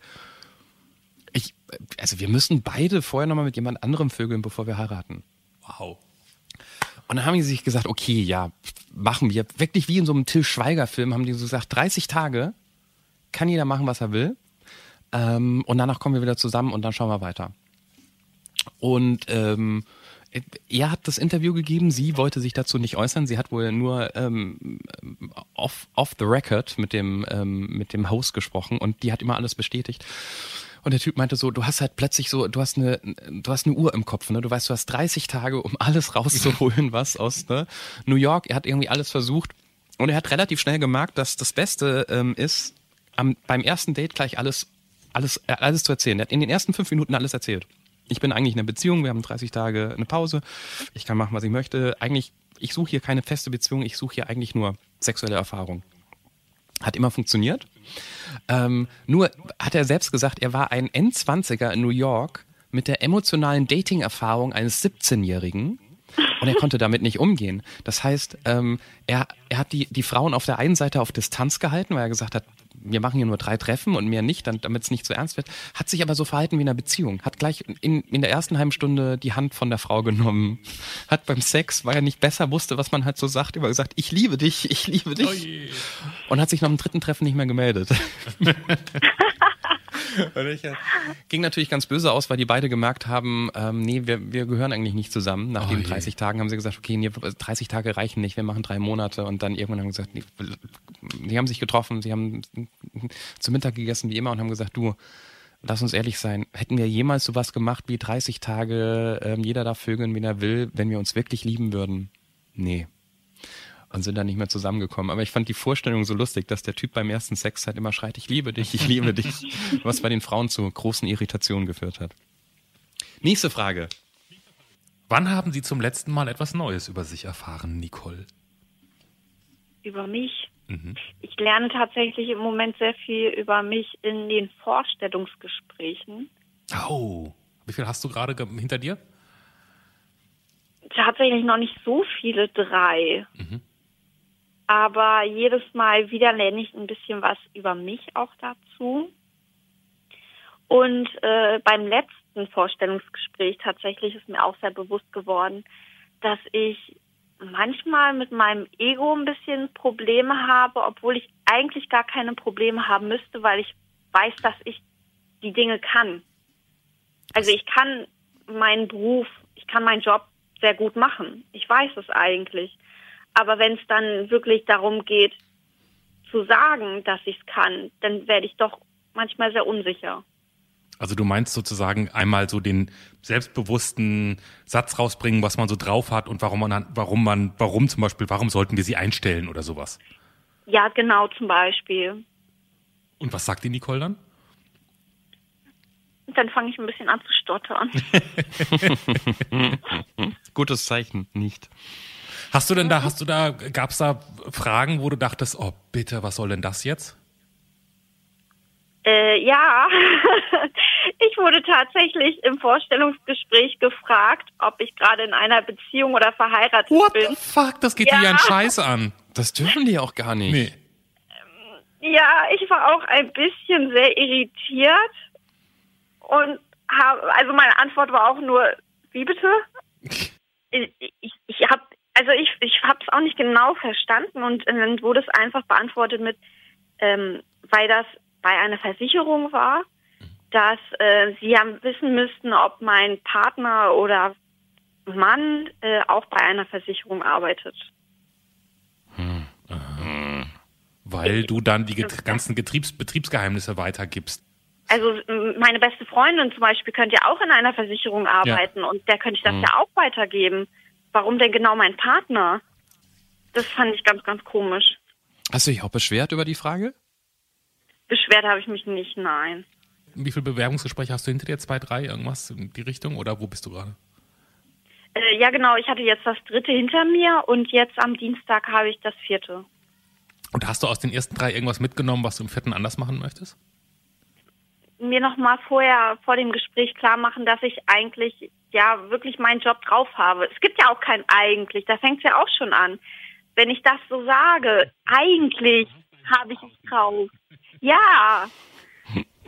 Ich, also wir müssen beide vorher nochmal mit jemand anderem vögeln, bevor wir heiraten. Wow. Und dann haben die sich gesagt, okay, ja, machen wir. Wirklich wie in so einem Till Schweiger-Film haben die so gesagt, 30 Tage kann jeder machen, was er will. Ähm, und danach kommen wir wieder zusammen und dann schauen wir weiter. Und ähm, er hat das Interview gegeben, sie wollte sich dazu nicht äußern. Sie hat wohl nur ähm, off, off the record mit dem, ähm, mit dem Host gesprochen und die hat immer alles bestätigt. Und der Typ meinte so, du hast halt plötzlich so, du hast eine, du hast eine Uhr im Kopf, ne? Du weißt, du hast 30 Tage, um alles rauszuholen, was aus ne? New York. Er hat irgendwie alles versucht und er hat relativ schnell gemerkt, dass das Beste ähm, ist, am, beim ersten Date gleich alles, alles, alles zu erzählen. Er hat in den ersten fünf Minuten alles erzählt ich bin eigentlich in einer Beziehung, wir haben 30 Tage eine Pause, ich kann machen, was ich möchte. Eigentlich, ich suche hier keine feste Beziehung, ich suche hier eigentlich nur sexuelle Erfahrung. Hat immer funktioniert. Ähm, nur hat er selbst gesagt, er war ein N20er in New York mit der emotionalen Dating-Erfahrung eines 17-Jährigen. Und er konnte damit nicht umgehen. Das heißt, ähm, er, er hat die, die Frauen auf der einen Seite auf Distanz gehalten, weil er gesagt hat, wir machen hier nur drei Treffen und mehr nicht, damit es nicht zu so ernst wird, hat sich aber so verhalten wie in einer Beziehung. Hat gleich in, in der ersten halben Stunde die Hand von der Frau genommen. Hat beim Sex, weil er nicht besser wusste, was man halt so sagt, immer gesagt, ich liebe dich, ich liebe dich. Oh und hat sich nach dem dritten Treffen nicht mehr gemeldet. Ich, äh, ging natürlich ganz böse aus, weil die beide gemerkt haben, ähm, nee, wir, wir gehören eigentlich nicht zusammen. Nach oh den 30 Tagen haben sie gesagt, okay, nee, 30 Tage reichen nicht, wir machen drei Monate. Und dann irgendwann haben sie gesagt, nee, die haben sich getroffen, sie haben zu Mittag gegessen wie immer und haben gesagt, du, lass uns ehrlich sein, hätten wir jemals sowas gemacht wie 30 Tage, ähm, jeder darf vögeln, wen er will, wenn wir uns wirklich lieben würden? Nee und sind dann nicht mehr zusammengekommen. Aber ich fand die Vorstellung so lustig, dass der Typ beim ersten Sex halt immer schreit, ich liebe dich, ich liebe dich, was bei den Frauen zu großen Irritationen geführt hat. Nächste Frage. Wann haben Sie zum letzten Mal etwas Neues über sich erfahren, Nicole? Über mich? Mhm. Ich lerne tatsächlich im Moment sehr viel über mich in den Vorstellungsgesprächen. Oh, wie viel hast du gerade hinter dir? Tatsächlich noch nicht so viele, drei. Mhm aber jedes Mal wieder lerne ich ein bisschen was über mich auch dazu. Und äh, beim letzten Vorstellungsgespräch tatsächlich ist mir auch sehr bewusst geworden, dass ich manchmal mit meinem Ego ein bisschen Probleme habe, obwohl ich eigentlich gar keine Probleme haben müsste, weil ich weiß, dass ich die Dinge kann. Also ich kann meinen Beruf, ich kann meinen Job sehr gut machen. Ich weiß es eigentlich. Aber wenn es dann wirklich darum geht, zu sagen, dass ich es kann, dann werde ich doch manchmal sehr unsicher. Also du meinst sozusagen einmal so den selbstbewussten Satz rausbringen, was man so drauf hat und warum man, warum man, warum zum Beispiel, warum sollten wir sie einstellen oder sowas? Ja, genau, zum Beispiel. Und was sagt die Nicole dann? Dann fange ich ein bisschen an zu stottern. Gutes Zeichen, nicht. Hast du denn da, hast du da, gab es da Fragen, wo du dachtest, oh bitte, was soll denn das jetzt? Äh, ja, ich wurde tatsächlich im Vorstellungsgespräch gefragt, ob ich gerade in einer Beziehung oder verheiratet What bin. the fuck, das geht dir ja einen Scheiß an. Das dürfen die auch gar nicht. Nee. Ja, ich war auch ein bisschen sehr irritiert und habe, also meine Antwort war auch nur, wie bitte? Ich, ich, ich habe, also ich, ich habe es auch nicht genau verstanden und dann wurde es einfach beantwortet mit, ähm, weil das bei einer Versicherung war, dass äh, sie ja wissen müssten, ob mein Partner oder Mann äh, auch bei einer Versicherung arbeitet. Weil du dann die get ganzen Getriebs Betriebsgeheimnisse weitergibst. Also m, meine beste Freundin zum Beispiel könnte ja auch in einer Versicherung arbeiten und der könnte ich das ja auch weitergeben. Warum denn genau mein Partner? Das fand ich ganz, ganz komisch. Hast du dich auch beschwert über die Frage? Beschwert habe ich mich nicht, nein. Wie viele Bewerbungsgespräche hast du hinter dir? Zwei, drei, irgendwas in die Richtung? Oder wo bist du gerade? Äh, ja, genau, ich hatte jetzt das dritte hinter mir und jetzt am Dienstag habe ich das vierte. Und hast du aus den ersten drei irgendwas mitgenommen, was du im vierten anders machen möchtest? Mir nochmal vorher vor dem Gespräch klar machen, dass ich eigentlich ja wirklich meinen Job drauf habe. Es gibt ja auch kein eigentlich, da fängt es ja auch schon an. Wenn ich das so sage, eigentlich habe ich es drauf. Ja,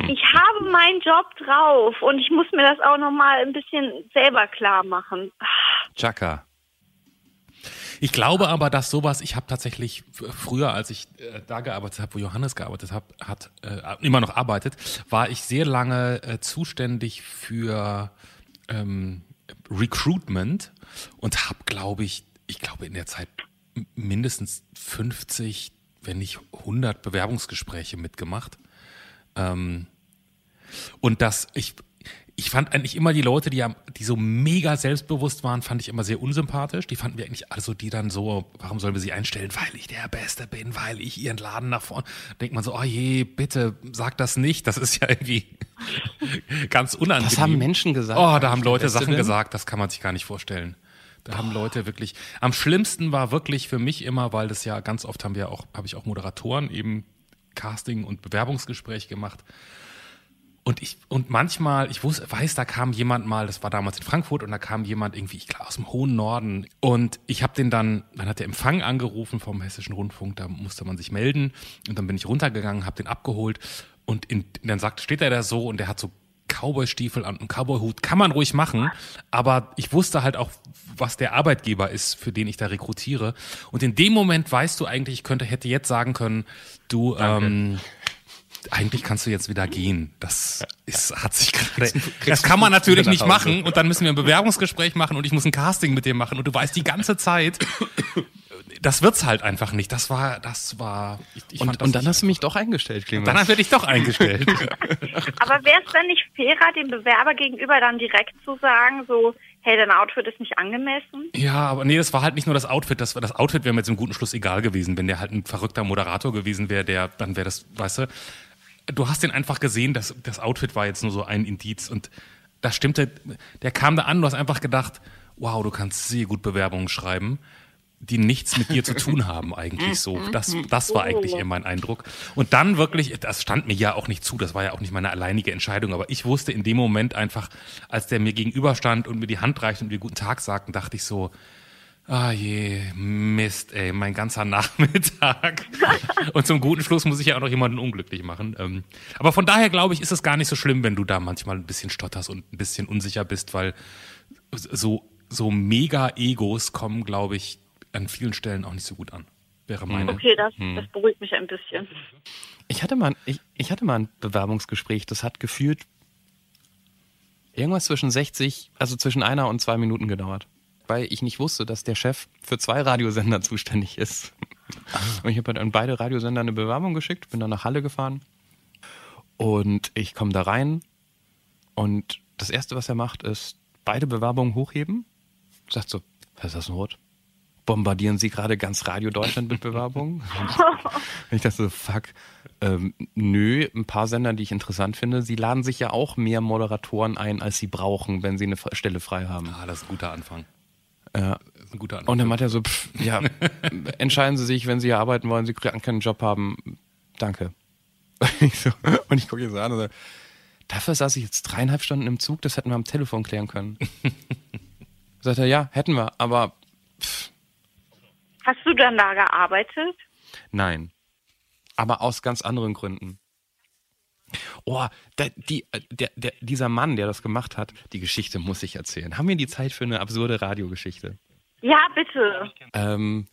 ich habe meinen Job drauf und ich muss mir das auch nochmal ein bisschen selber klar machen. Chaka. Ich glaube aber, dass sowas, ich habe tatsächlich früher, als ich äh, da gearbeitet habe, wo Johannes gearbeitet hab, hat, äh, immer noch arbeitet, war ich sehr lange äh, zuständig für ähm, Recruitment und habe, glaube ich, ich glaube in der Zeit mindestens 50, wenn nicht 100 Bewerbungsgespräche mitgemacht. Ähm, und das, ich, ich fand eigentlich immer die Leute, die, die so mega selbstbewusst waren, fand ich immer sehr unsympathisch. Die fanden wir eigentlich also die dann so, warum sollen wir sie einstellen? Weil ich der Beste bin, weil ich ihren Laden nach vorne. Denkt man so, oh je, bitte sag das nicht. Das ist ja irgendwie ganz unangenehm. Das haben Menschen gesagt. Oh, da haben Leute Sachen bin? gesagt, das kann man sich gar nicht vorstellen. Da haben Leute wirklich. Am schlimmsten war wirklich für mich immer, weil das ja ganz oft haben wir auch, habe ich auch Moderatoren eben Casting und Bewerbungsgespräch gemacht. Und ich, und manchmal, ich wusste, weiß, da kam jemand mal, das war damals in Frankfurt, und da kam jemand irgendwie, ich glaube, aus dem hohen Norden. Und ich habe den dann, dann hat der Empfang angerufen vom Hessischen Rundfunk, da musste man sich melden. Und dann bin ich runtergegangen, habe den abgeholt. Und in, dann sagt, steht er da so und der hat so Cowboy-Stiefel an und Cowboy-Hut. Kann man ruhig machen. Aber ich wusste halt auch, was der Arbeitgeber ist, für den ich da rekrutiere. Und in dem Moment weißt du eigentlich, ich könnte, hätte jetzt sagen können, du, ähm, eigentlich kannst du jetzt wieder gehen. Das ist, hat sich gerade. Das kann man natürlich nicht machen und dann müssen wir ein Bewerbungsgespräch machen und ich muss ein Casting mit dir machen und du weißt die ganze Zeit, das wird's halt einfach nicht. Das war, das war. Ich, ich Und, das und dann hast du mich doch eingestellt, Clemens. dann werde ich doch eingestellt. Aber wäre es denn nicht fairer, dem Bewerber gegenüber dann direkt zu sagen, so, hey, dein Outfit ist nicht angemessen? Ja, aber nee, das war halt nicht nur das Outfit. Das, war, das Outfit wäre mir zum guten Schluss egal gewesen. Wenn der halt ein verrückter Moderator gewesen wäre, der, dann wäre das, weißt du, du hast den einfach gesehen, dass das Outfit war jetzt nur so ein Indiz und das stimmte, der kam da an, du hast einfach gedacht, wow, du kannst sehr gut Bewerbungen schreiben, die nichts mit dir zu tun haben eigentlich so. Das, das war eigentlich eher mein Eindruck. Und dann wirklich, das stand mir ja auch nicht zu, das war ja auch nicht meine alleinige Entscheidung, aber ich wusste in dem Moment einfach, als der mir gegenüberstand und mir die Hand reichte und mir guten Tag sagten, dachte ich so, Ah je, Mist, ey, mein ganzer Nachmittag. Und zum guten Schluss muss ich ja auch noch jemanden unglücklich machen. Ähm, aber von daher glaube ich, ist es gar nicht so schlimm, wenn du da manchmal ein bisschen stotterst und ein bisschen unsicher bist, weil so, so Mega-Egos kommen, glaube ich, an vielen Stellen auch nicht so gut an. Wäre meine. Okay, das, das beruhigt mich ein bisschen. Ich hatte mal, ich, ich hatte mal ein Bewerbungsgespräch, das hat gefühlt irgendwas zwischen 60, also zwischen einer und zwei Minuten gedauert. Weil ich nicht wusste, dass der Chef für zwei Radiosender zuständig ist. Und ich habe halt an beide Radiosender eine Bewerbung geschickt, bin dann nach Halle gefahren und ich komme da rein Und das Erste, was er macht, ist beide Bewerbungen hochheben. Sagt so, Herr Sassenroth, bombardieren Sie gerade ganz Radio Deutschland mit Bewerbungen? Und ich dachte so, fuck, ähm, nö, ein paar Sender, die ich interessant finde. Sie laden sich ja auch mehr Moderatoren ein, als sie brauchen, wenn sie eine Stelle frei haben. Ah, das ist ein guter Anfang. Ja. Das ist ein guter Anfang. Und dann meint er so, pff, ja, entscheiden Sie sich, wenn Sie hier arbeiten wollen, Sie keinen Job haben. Danke. Und ich, so, und ich gucke ihn so an und so, dafür saß ich jetzt dreieinhalb Stunden im Zug, das hätten wir am Telefon klären können. Sagt er, ja, hätten wir, aber pff, Hast du dann da gearbeitet? nein. Aber aus ganz anderen Gründen. Oh, da, die, äh, der, der, dieser Mann, der das gemacht hat, die Geschichte muss ich erzählen. Haben wir die Zeit für eine absurde Radiogeschichte? Ja, bitte. Ähm,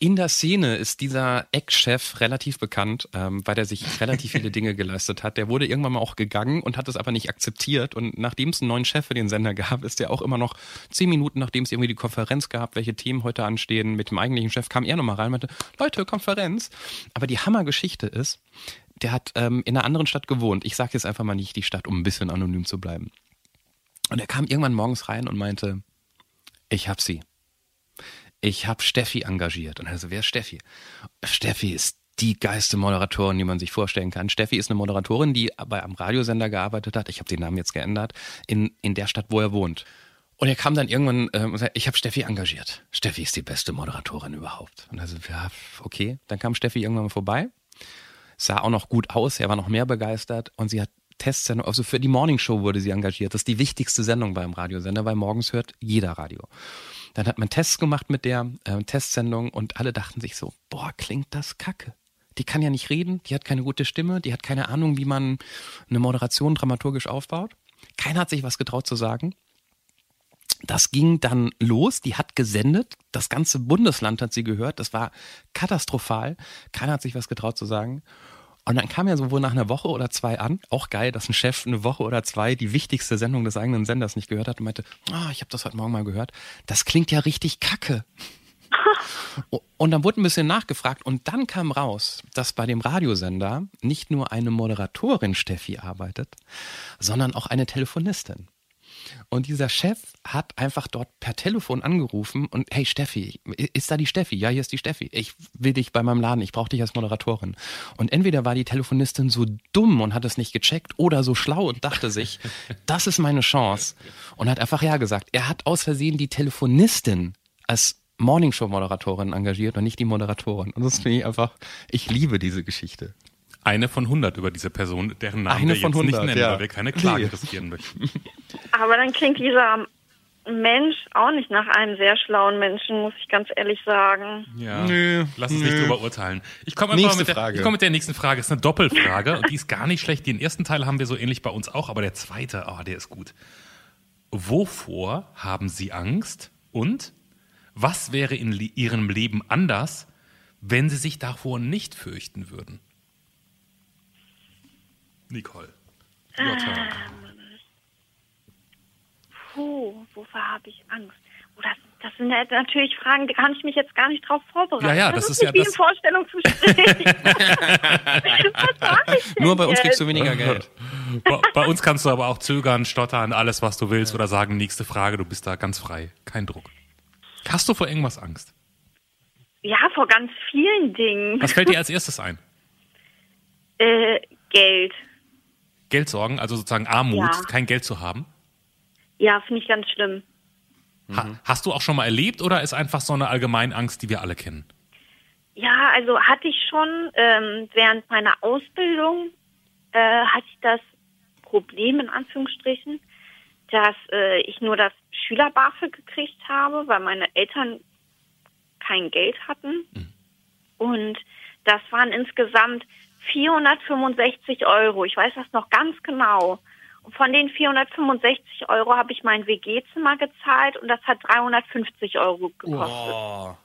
in der Szene ist dieser Ex-Chef relativ bekannt, ähm, weil er sich relativ viele Dinge geleistet hat. Der wurde irgendwann mal auch gegangen und hat es aber nicht akzeptiert. Und nachdem es einen neuen Chef für den Sender gab, ist er auch immer noch zehn Minuten, nachdem es irgendwie die Konferenz gab, welche Themen heute anstehen, mit dem eigentlichen Chef, kam er nochmal rein und meinte, Leute, Konferenz. Aber die Hammergeschichte ist, der hat ähm, in einer anderen Stadt gewohnt. Ich sage jetzt einfach mal nicht die Stadt, um ein bisschen anonym zu bleiben. Und er kam irgendwann morgens rein und meinte, ich hab sie ich habe Steffi engagiert. Und also, wer ist Steffi? Steffi ist die geilste Moderatorin, die man sich vorstellen kann. Steffi ist eine Moderatorin, die bei einem Radiosender gearbeitet hat. Ich habe den Namen jetzt geändert, in, in der Stadt, wo er wohnt. Und er kam dann irgendwann ähm, und sagte, ich habe Steffi engagiert. Steffi ist die beste Moderatorin überhaupt. Und also, ja, okay. Dann kam Steffi irgendwann mal vorbei, sah auch noch gut aus, er war noch mehr begeistert und sie hat Testsendung, also für die Morning Show wurde sie engagiert. Das ist die wichtigste Sendung beim Radiosender, weil morgens hört jeder Radio. Dann hat man Tests gemacht mit der äh, Testsendung und alle dachten sich so, boah, klingt das kacke. Die kann ja nicht reden, die hat keine gute Stimme, die hat keine Ahnung, wie man eine Moderation dramaturgisch aufbaut. Keiner hat sich was getraut zu sagen. Das ging dann los, die hat gesendet, das ganze Bundesland hat sie gehört, das war katastrophal, keiner hat sich was getraut zu sagen. Und dann kam ja so wohl nach einer Woche oder zwei an, auch geil, dass ein Chef eine Woche oder zwei die wichtigste Sendung des eigenen Senders nicht gehört hat und meinte, ah, ich habe das heute Morgen mal gehört. Das klingt ja richtig kacke. Und dann wurde ein bisschen nachgefragt und dann kam raus, dass bei dem Radiosender nicht nur eine Moderatorin Steffi arbeitet, sondern auch eine Telefonistin. Und dieser Chef hat einfach dort per Telefon angerufen und hey Steffi, ist da die Steffi? Ja, hier ist die Steffi. Ich will dich bei meinem Laden, ich brauche dich als Moderatorin. Und entweder war die Telefonistin so dumm und hat es nicht gecheckt oder so schlau und dachte sich, das ist meine Chance und hat einfach ja gesagt. Er hat aus Versehen die Telefonistin als Morningshow-Moderatorin engagiert und nicht die Moderatorin. Und das finde ich einfach, ich liebe diese Geschichte. Eine von 100 über diese Person, deren Namen Eine wir von jetzt 100, nicht nennen, ja. weil wir keine Klage Nee. riskieren möchten. Aber dann klingt dieser Mensch auch nicht nach einem sehr schlauen Menschen, muss ich ganz ehrlich sagen. Ja, Nö, lass uns nö. nicht drüber urteilen. Ich komme einfach mit der, Frage. ich komme mit der nächsten Frage. ist eine Doppelfrage und die ist gar nicht schlecht. Den ersten Teil haben wir so ähnlich bei uns auch, aber der zweite, oh, der ist gut. Wovor haben Sie Angst und was wäre in Ihrem Leben anders, wenn Sie sich davor nicht fürchten würden? Nicole. Turn. Puh, wovor habe ich Angst? Oh, das, das sind ja natürlich Fragen, die kann ich mich jetzt gar nicht drauf vorbereiten. Ja, ja, das das ist ist ja wie das- Vorstellungsgespräch. Nur bei uns jetzt? kriegst du weniger Geld. bei, bei uns kannst du aber auch zögern, stottern, alles, was du willst oder sagen, nächste Frage, du bist da ganz frei. Kein Druck. Hast du vor irgendwas Angst? Ja, vor ganz vielen Dingen. Was fällt dir als erstes ein? Äh, Geld. Geldsorgen, also sozusagen Armut, Ja. kein Geld zu haben. Ja, finde ich ganz schlimm. Ha hast du auch schon mal erlebt oder ist einfach so eine Allgemeinangst, die wir alle kennen? Ja, also hatte ich schon ähm, während meiner Ausbildung äh, hatte ich das Problem in Anführungsstrichen, dass äh, ich nur das Schüler-BAföG gekriegt habe, weil meine Eltern kein Geld hatten. Und das waren insgesamt 465 Euro. Ich weiß das noch ganz genau. Und von den 465 Euro habe ich mein WG-Zimmer gezahlt und das hat 350 Euro gekostet. Oh.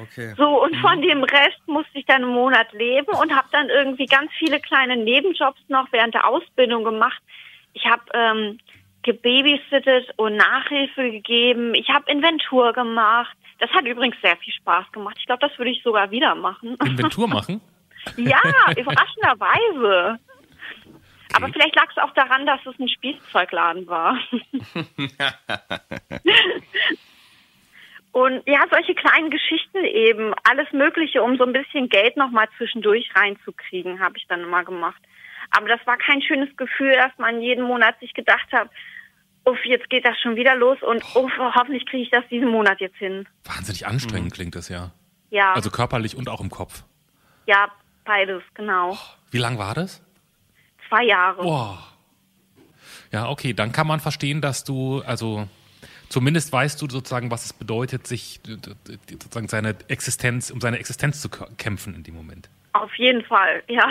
Okay. So, und von dem Rest musste ich dann einen Monat leben und habe dann irgendwie ganz viele kleine Nebenjobs noch während der Ausbildung gemacht. Ich habe ähm, gebabysittet und Nachhilfe gegeben. Ich habe Inventur gemacht. Das hat übrigens sehr viel Spaß gemacht. Ich glaube, das würde ich sogar wieder machen. Inventur machen? ja, überraschenderweise. Aber vielleicht lag es auch daran, dass es ein Spielzeugladen war. Und ja, solche kleinen Geschichten eben, alles Mögliche, um so ein bisschen Geld nochmal zwischendurch reinzukriegen, habe ich dann immer gemacht. Aber das war kein schönes Gefühl, dass man jeden Monat sich gedacht hat, uff, jetzt geht das schon wieder los und uff, hoffentlich kriege ich das diesen Monat jetzt hin. Wahnsinnig anstrengend mhm. klingt das ja. Ja. Also körperlich und auch im Kopf. Ja, beides, genau. Wie lang war das? Zwei Jahre. Boah. Ja, okay, dann kann man verstehen, dass du, also zumindest weißt du sozusagen, was es bedeutet, sich sozusagen seine Existenz, um seine Existenz zu kämpfen in dem Moment. Auf jeden Fall, ja.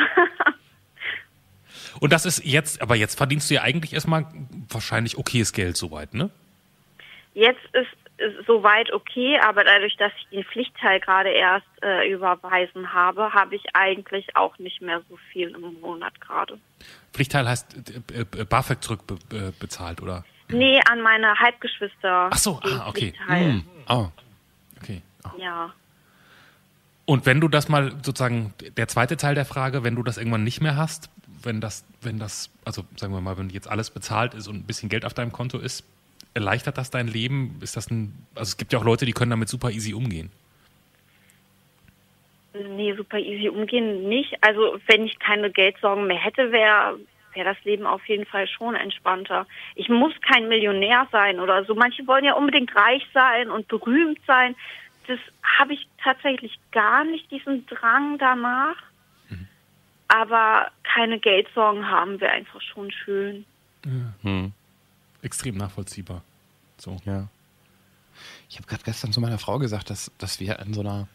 Und das ist jetzt, aber jetzt verdienst du ja eigentlich erstmal wahrscheinlich okayes Geld soweit, ne? Jetzt ist, ist soweit okay, aber dadurch, dass ich den Pflichtteil gerade erst äh, überweisen habe, habe ich eigentlich auch nicht mehr so viel im Monat gerade. Pflichtteil heißt äh, äh BAföG zurückbezahlt, oder? Nee, an meine Halbgeschwister. Ach so, ah, okay. Hm. Oh. Okay. Oh. Ja. Und wenn du das mal sozusagen, der zweite Teil der Frage, wenn du das irgendwann nicht mehr hast, wenn das, wenn das, also sagen wir mal, wenn jetzt alles bezahlt ist und ein bisschen Geld auf deinem Konto ist, erleichtert das dein Leben? Ist das ein, also es gibt ja auch Leute, die können damit super easy umgehen. Nee, super easy umgehen nicht. Also wenn ich keine Geldsorgen mehr hätte, wäre wäre das Leben auf jeden Fall schon entspannter. Ich muss kein Millionär sein oder so. Manche wollen ja unbedingt reich sein und berühmt sein. Das habe ich tatsächlich gar nicht, diesen Drang danach. Mhm. Aber keine Geldsorgen haben wäre einfach schon schön. Ja. Extrem nachvollziehbar. So. Ja. Ich habe gerade gestern zu meiner Frau gesagt, dass, dass wir in so einer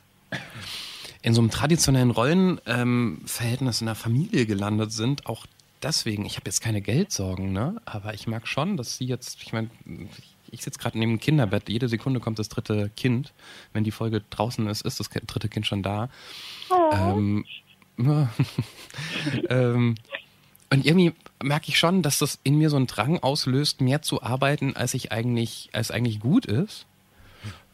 in so einem traditionellen Rollenverhältnis ähm, in der Familie gelandet sind, auch deswegen, ich habe jetzt keine Geldsorgen, ne? Aber ich mag schon, dass sie jetzt, ich meine, ich sitze gerade neben dem Kinderbett, jede Sekunde kommt das dritte Kind. Wenn die Folge draußen ist, ist das dritte Kind schon da. Oh. Ähm, ähm, und irgendwie merke ich schon, dass das in mir so einen Drang auslöst, mehr zu arbeiten, als ich eigentlich, als eigentlich gut ist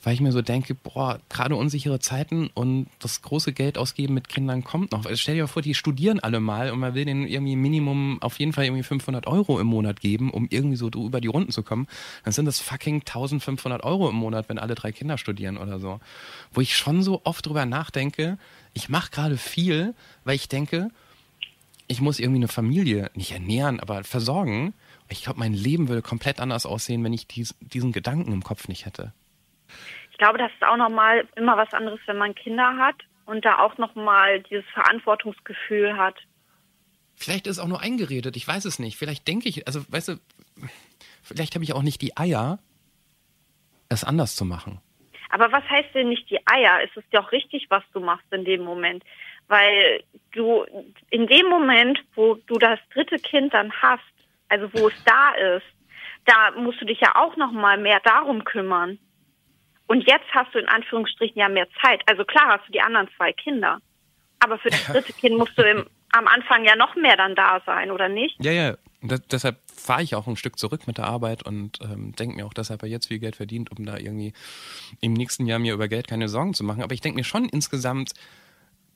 weil ich mir so denke, boah, gerade unsichere Zeiten und das große Geld ausgeben mit Kindern kommt noch. Also stell dir mal vor, die studieren alle mal und man will denen irgendwie Minimum auf jeden Fall irgendwie 500 Euro im Monat geben, um irgendwie so über die Runden zu kommen. Dann sind das fucking 1500 Euro im Monat, wenn alle drei Kinder studieren oder so. Wo ich schon so oft drüber nachdenke, ich mache gerade viel, weil ich denke, ich muss irgendwie eine Familie nicht ernähren, aber versorgen. Ich glaube, mein Leben würde komplett anders aussehen, wenn ich dies, diesen Gedanken im Kopf nicht hätte ich glaube, das ist auch nochmal immer was anderes, wenn man Kinder hat und da auch nochmal dieses Verantwortungsgefühl hat. Vielleicht ist es auch nur eingeredet, ich weiß es nicht. Vielleicht denke ich, also weißt du, vielleicht habe ich auch nicht die Eier, es anders zu machen. Aber was heißt denn nicht die Eier? Ist es ja auch richtig, was du machst in dem Moment? Weil du in dem Moment, wo du das dritte Kind dann hast, also wo es da ist, da musst du dich ja auch noch mal mehr darum kümmern. Und jetzt hast du in Anführungsstrichen ja mehr Zeit. Also klar hast du die anderen zwei Kinder. Aber für das dritte Kind musst du im, am Anfang ja noch mehr dann da sein, oder nicht? Ja, ja. Das, deshalb fahre ich auch ein Stück zurück mit der Arbeit und ähm, denke mir auch, dass er jetzt viel Geld verdient, um da irgendwie im nächsten Jahr mir über Geld keine Sorgen zu machen. Aber ich denke mir schon insgesamt,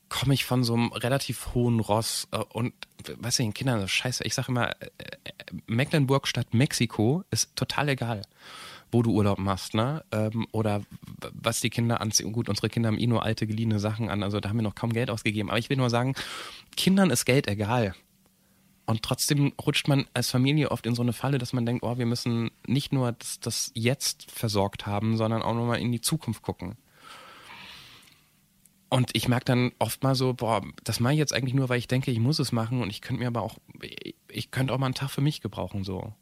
komme ich von so einem relativ hohen Ross äh, und weißt du, den Kindern, das scheiße, ich sage immer, äh, äh, Mecklenburg statt Mexiko ist total egal wo du Urlaub machst, ne? Ähm, oder was die Kinder anziehen. Gut, unsere Kinder haben eh nur alte, geliehene Sachen an, also da haben wir noch kaum Geld ausgegeben. Aber ich will nur sagen, Kindern ist Geld egal. Und trotzdem rutscht man als Familie oft in so eine Falle, dass man denkt, oh, wir müssen nicht nur das, das Jetzt versorgt haben, sondern auch nochmal in die Zukunft gucken. Und ich merke dann oft mal so, boah, das mache ich jetzt eigentlich nur, weil ich denke, ich muss es machen und ich könnte mir aber auch, ich könnte auch mal einen Tag für mich gebrauchen, so.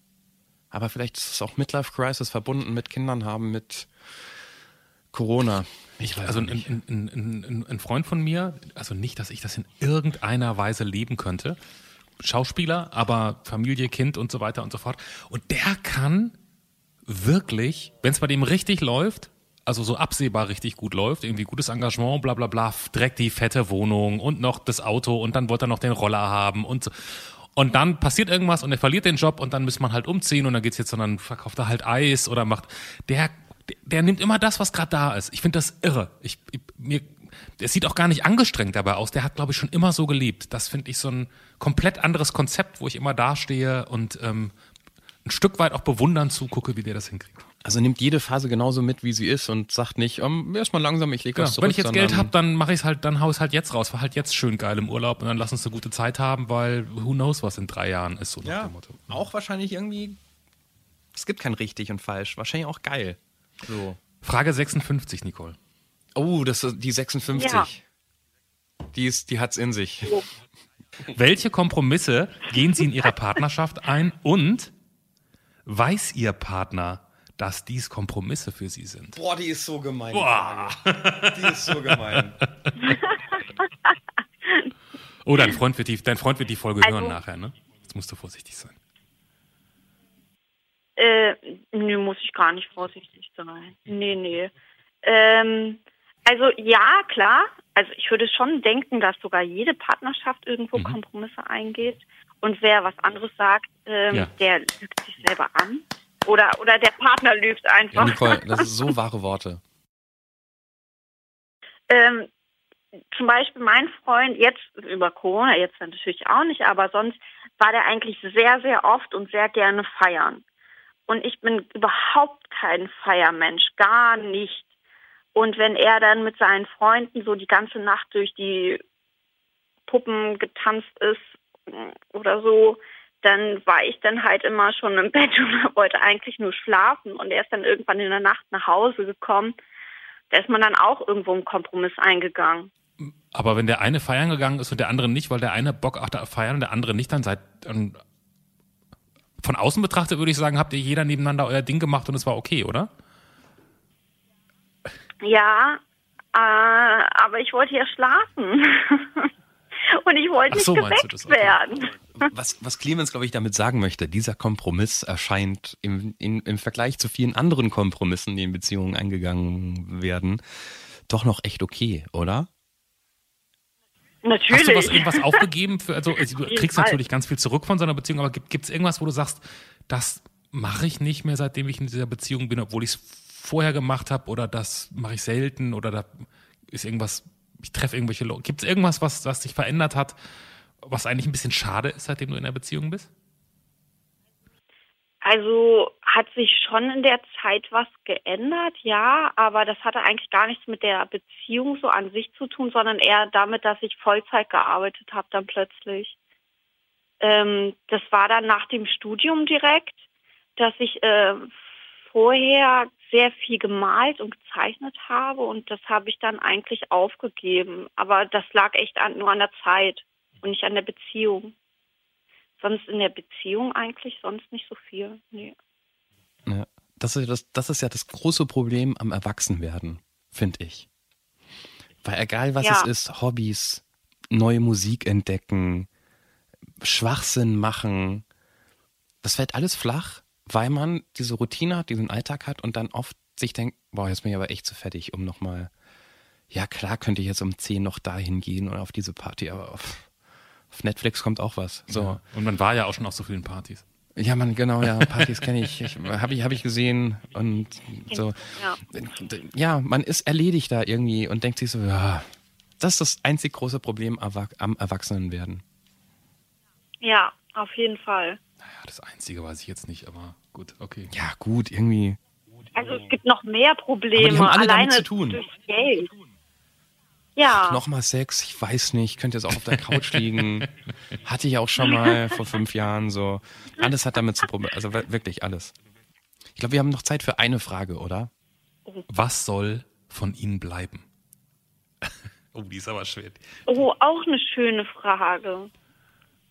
Aber vielleicht ist es auch Midlife Crisis verbunden mit Kindern haben, mit Corona. Ich weiß also ein, ein, ein, ein, Freund von mir, also nicht, dass ich das in irgendeiner Weise leben könnte, Schauspieler, aber Familie, Kind und so weiter und so fort. Und der kann wirklich, wenn es bei dem richtig läuft, also so absehbar richtig gut läuft, irgendwie gutes Engagement, bla bla bla, direkt die fette Wohnung und noch das Auto und dann wollte er noch den Roller haben und so. Und dann passiert irgendwas und er verliert den Job und dann muss man halt umziehen und dann geht's jetzt und dann verkauft er halt Eis oder macht der der nimmt immer das, was gerade da ist. Ich finde das irre. Ich, ich, mir der sieht auch gar nicht angestrengt dabei aus. Der hat, glaube ich, schon immer so gelebt. Das finde ich so ein komplett anderes Konzept, wo ich immer dastehe und ähm, ein Stück weit auch bewundern zugucke, wie der das hinkriegt. Also nimmt jede Phase genauso mit, wie sie ist und sagt nicht, um, erstmal langsam, ich lege Genau. was zurück. Wenn ich jetzt Geld habe, dann mache ich halt, dann hau ich halt jetzt raus, war halt jetzt schön geil im Urlaub und dann lass uns eine gute Zeit haben, weil who knows, was in drei Jahren ist, so nach Ja, dem Motto. auch wahrscheinlich irgendwie, es gibt kein richtig und falsch, wahrscheinlich auch geil. So. Frage 56, Nicole. Oh, das ist die 56. Ja. Die, ist, die hat's in sich. Welche Kompromisse gehen Sie in Ihrer Partnerschaft ein und weiß Ihr Partner, dass dies Kompromisse für Sie sind? Boah, die ist so gemein. Boah. Die ist so gemein. Oh, dein Freund wird die, dein Freund wird die Folge Also- hören nachher, ne? Jetzt musst du vorsichtig sein. Äh, nö, muss ich gar nicht vorsichtig sein. Nee, nee. Ähm, also ja, klar. Also ich würde schon denken, dass sogar jede Partnerschaft irgendwo Mhm. Kompromisse eingeht. Und wer was anderes sagt, ähm, Ja. der lügt sich selber an. Oder, oder der Partner lügt Ja, einfach. Nicole, das ist so wahre Worte. ähm, zum Beispiel mein Freund, jetzt über Corona, jetzt natürlich auch nicht, aber sonst war der eigentlich sehr, sehr oft und sehr gerne feiern. Und ich bin überhaupt kein Feiermensch, gar nicht. Und wenn er dann mit seinen Freunden so die ganze Nacht durch die Puppen getanzt ist mm, oder so, dann war ich dann halt immer schon im Bett und wollte eigentlich nur schlafen. Und er ist dann irgendwann in der Nacht nach Hause gekommen. Da ist man dann auch irgendwo einen Kompromiss eingegangen. Aber wenn der eine feiern gegangen ist und der andere nicht, weil der eine Bock hatte feiern und der andere nicht, dann seid dann von außen betrachtet würde ich sagen, habt ihr jeder nebeneinander euer Ding gemacht und es war okay, oder? Ja, äh, aber ich wollte ja schlafen. Und ich wollte nicht so, du geweckt werden. Was, was Clemens, glaube ich, damit sagen möchte, dieser Kompromiss erscheint im, in, im Vergleich zu vielen anderen Kompromissen, die in Beziehungen eingegangen werden, doch noch echt okay, oder? Natürlich. Hast du was irgendwas aufgegeben für, also du jeden kriegst Fall. natürlich ganz viel zurück von so einer Beziehung, aber gibt es irgendwas, wo du sagst, das mache ich nicht mehr, seitdem ich in dieser Beziehung bin, obwohl ich es vorher gemacht habe oder das mache ich selten oder da ist irgendwas, ich treffe irgendwelche Leute. Gibt es irgendwas, was, was sich verändert hat, was eigentlich ein bisschen schade ist, seitdem du in der Beziehung bist? Also hat sich schon in der Zeit was geändert, ja, aber das hatte eigentlich gar nichts mit der Beziehung so an sich zu tun, sondern eher damit, dass ich Vollzeit gearbeitet habe dann plötzlich. Ähm, das war dann nach dem Studium direkt, dass ich äh, vorher sehr viel gemalt und gezeichnet habe und das habe ich dann eigentlich aufgegeben. Aber das lag echt an, nur an der Zeit und nicht an der Beziehung. Sonst in der Beziehung eigentlich sonst nicht so viel. Nee. Ja. Das, ist, das, das ist ja das große Problem am Erwachsenwerden, finde ich. Weil egal was Ja. es ist, Hobbys, neue Musik entdecken, Schwachsinn machen, das fällt alles flach, weil man diese Routine hat, diesen Alltag hat und dann oft sich denkt, boah, jetzt bin ich aber echt zu fertig, um nochmal, ja klar könnte ich jetzt um 10 noch dahin gehen oder auf diese Party, aber auf, auf Netflix kommt auch was. So. Und man war ja auch schon auf so vielen Partys. Ja, man, genau, ja, Partys kenne ich. ich Habe ich, hab ich gesehen und so. Ja. Ja, man ist erledigt da irgendwie und denkt sich so, ja, das ist das einzig große Problem am Erwachsenenwerden. Ja, auf jeden Fall. Naja, das Einzige weiß ich jetzt nicht, aber gut, okay. Ja, gut, irgendwie. Also es gibt noch mehr Probleme. Aber die haben alle damit alleine zu tun. durch Geld. Ja. Nochmal Sex, ich weiß nicht, könnte jetzt auch auf der Couch liegen. Hatte ich auch schon mal vor fünf Jahren so. Alles hat damit zu Problem, also wir- wirklich alles. Ich glaube, wir haben noch Zeit für eine Frage, oder? Was soll von ihnen bleiben? oh, die ist aber schwer. Oh, auch eine schöne Frage.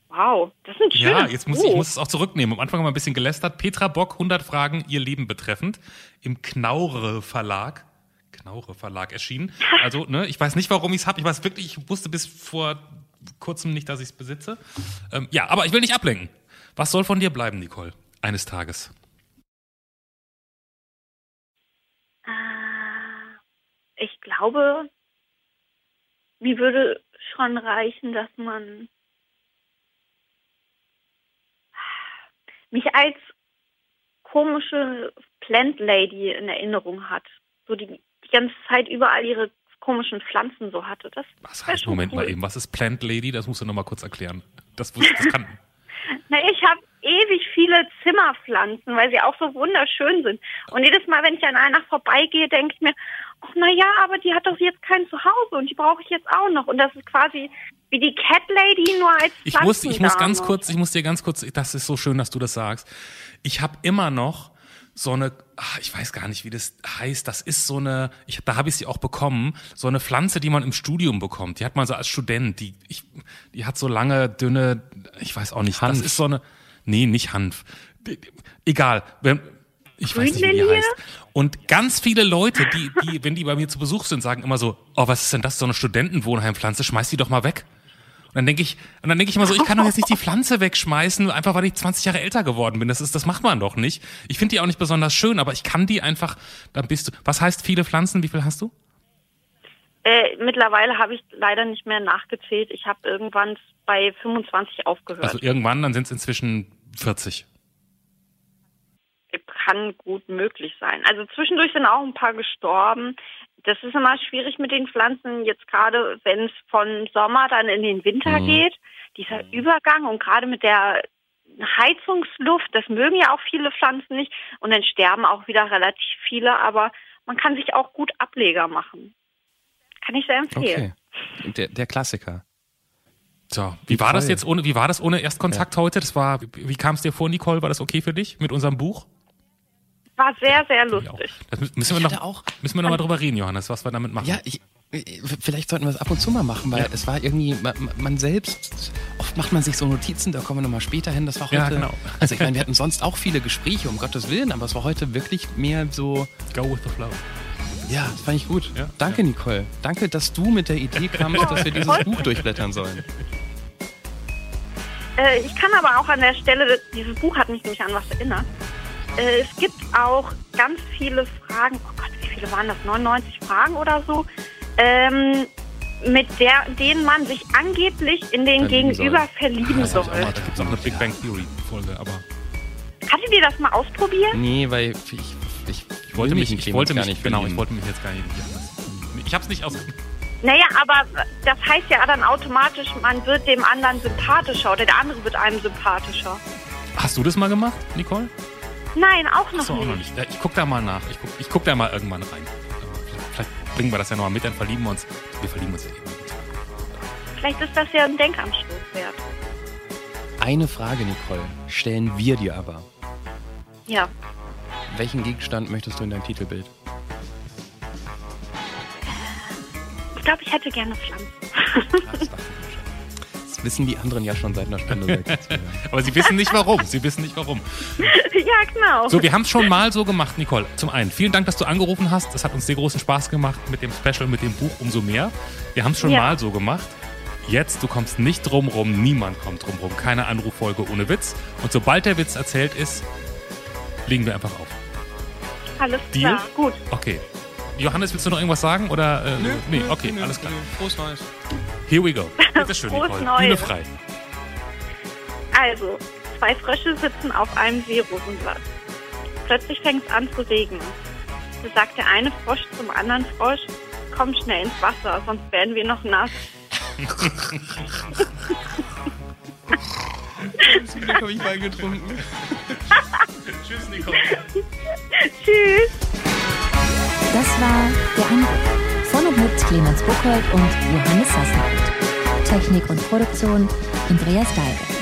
Wow, das sind schöne Ja, jetzt muss ich Buch. muss es auch zurücknehmen. Am Anfang haben wir ein bisschen gelästert. Petra Bock, 100 Fragen, ihr Leben betreffend, im Knaure Verlag. Knaure Verlag erschienen. Also, ne, ich weiß nicht, warum ich es habe. Ich weiß wirklich, ich wusste bis vor kurzem nicht, dass ich es besitze. Ähm, ja, aber ich will nicht ablenken. Was soll von dir bleiben, Nicole, eines Tages? Ah, Ich glaube, mir würde schon reichen, dass man mich als komische Plant Lady in Erinnerung hat. So die, die ganze Zeit überall ihre komischen Pflanzen so hatte. Das Was heißt, schon Moment cool. mal eben, was ist Plant Lady? Das musst du nochmal kurz erklären. Das, das kann. Na, ich habe ewig viele Zimmerpflanzen, weil sie auch so wunderschön sind. Und jedes Mal, wenn ich an einer vorbeigehe, denke ich mir, ach na ja, aber die hat doch jetzt kein Zuhause und die brauche ich jetzt auch noch. Und das ist quasi wie die Cat Lady nur als Ich muss, ich muss ganz kurz, ich muss dir ganz kurz, das ist so schön, dass du das sagst. Ich habe immer noch so eine, ach, ich weiß gar nicht, wie das heißt. Das ist so eine, ich, da habe ich sie auch bekommen, so eine Pflanze, die man im Studium bekommt. Die hat man so als Student. Die, ich, die hat so lange, dünne, ich weiß auch nicht. Hanf. Das ist so eine, nee, nicht Hanf. Egal. Wenn, ich weiß nicht, wie die heißt. Und ganz viele Leute, die, die, wenn die bei mir zu Besuch sind, sagen immer so, oh, was ist denn das, so eine Studentenwohnheimpflanze? Schmeiß die doch mal weg. Und dann denke ich, und dann denke ich immer so, ich kann doch jetzt nicht die Pflanze wegschmeißen, einfach weil ich 20 Jahre älter geworden bin. Das ist, das macht man doch nicht. Ich finde die auch nicht besonders schön, aber ich kann die einfach, dann bist du, was heißt viele Pflanzen? Wie viel hast du? Äh, mittlerweile habe ich leider nicht mehr nachgezählt. Ich habe irgendwann bei 25 aufgehört. Also irgendwann, dann sind es inzwischen 40. kann gut möglich sein. Also zwischendurch sind auch ein paar gestorben. Das ist immer schwierig mit den Pflanzen, jetzt gerade wenn es von Sommer dann in den Winter geht. Dieser Übergang und gerade mit der Heizungsluft, das mögen ja auch viele Pflanzen nicht. Und dann sterben auch wieder relativ viele, aber man kann sich auch gut Ableger machen. Kann ich sehr empfehlen. Okay. Der, der Klassiker. So, wie war das jetzt ohne, wie war das ohne Erstkontakt heute? Das war, wie kam es dir vor, Nicole? War das okay für dich mit unserem Buch? War sehr, sehr Ja. lustig. Das mü- müssen wir noch, hatte auch- müssen wir noch mal drüber reden, Johannes, was wir damit machen. Ja, ich, ich- vielleicht sollten wir es ab und zu mal machen, weil Ja. es war irgendwie, man, man selbst, oft macht man sich so Notizen, da kommen wir nochmal später hin. Das war heute. Ja, genau. Also ich meine, wir hatten sonst auch viele Gespräche, um Gottes Willen, aber es war heute wirklich mehr so, Go with the flow. ja, das fand ich gut. Ja, Danke, Nicole. Danke, dass du mit der Idee kamst, dass wir dieses Buch durchblättern sollen. Äh, ich kann aber auch an der Stelle, dieses Buch hat mich nämlich an was erinnert. Äh, es gibt auch ganz viele Fragen, oh Gott, wie viele waren das? 99 Fragen oder so, ähm, mit der, denen man sich angeblich in den Verlieben soll. Gegenüber verlieben soll. auch mal. Da gibt es auch eine Big Bang Theory Folge, aber Hattet ihr das mal ausprobiert? Nee, weil ich, ich, ich, ich wollte mich, ich wollte gar mich, nicht genau, ich verlieben. wollte mich jetzt gar nicht. Ich hab's nicht aus. Naja, aber das heißt ja dann automatisch, man wird dem anderen sympathischer oder der andere wird einem sympathischer. Hast du das mal gemacht, Nicole? Nein, auch noch Achso, auch nicht. noch nicht. Ich guck da mal nach. Ich guck, ich guck da mal irgendwann rein. Vielleicht, vielleicht bringen wir das ja nochmal mit, dann verlieben wir uns. Wir verlieben uns ja eben. Vielleicht ist das ja ein Denkanstoß wert. Eine Frage, Nicole, stellen wir dir aber. Ja. Welchen Gegenstand möchtest du in dein Titelbild? Ich glaube, ich hätte gerne Pflanzen. Das, wissen die anderen ja schon seit einer Stunde. Aber sie wissen nicht warum. Sie wissen nicht warum. ja, genau. So, wir haben es schon mal so gemacht, Nicole. Zum einen, vielen Dank, dass du angerufen hast. Das hat uns sehr großen Spaß gemacht mit dem Special, mit dem Buch umso mehr. Wir haben es schon Ja. mal so gemacht. Jetzt, du kommst nicht drum rum, niemand kommt drum rum. Keine Anruffolge ohne Witz. Und sobald der Witz erzählt ist, legen wir einfach auf. Alles Deal? klar, gut. Okay. Johannes, willst du noch irgendwas sagen? Oder, äh, nee, okay, alles klar. Frohes Neues. Here we go. Bitte schön, Nicole. Neues. Bühne frei. Also, zwei Frösche sitzen auf einem Seerosenblatt. Plötzlich fängt es an zu regnen. Da sagt der eine Frosch zum anderen Frosch, komm schnell ins Wasser, sonst werden wir noch nass. Zum Glück habe ich Wein getrunken. Tschüss, Nicole. Tschüss! Das war Der Anruf von und mit Clemens Buchholz und Johannes Sassenroth. Technik und Produktion Andreas Geige.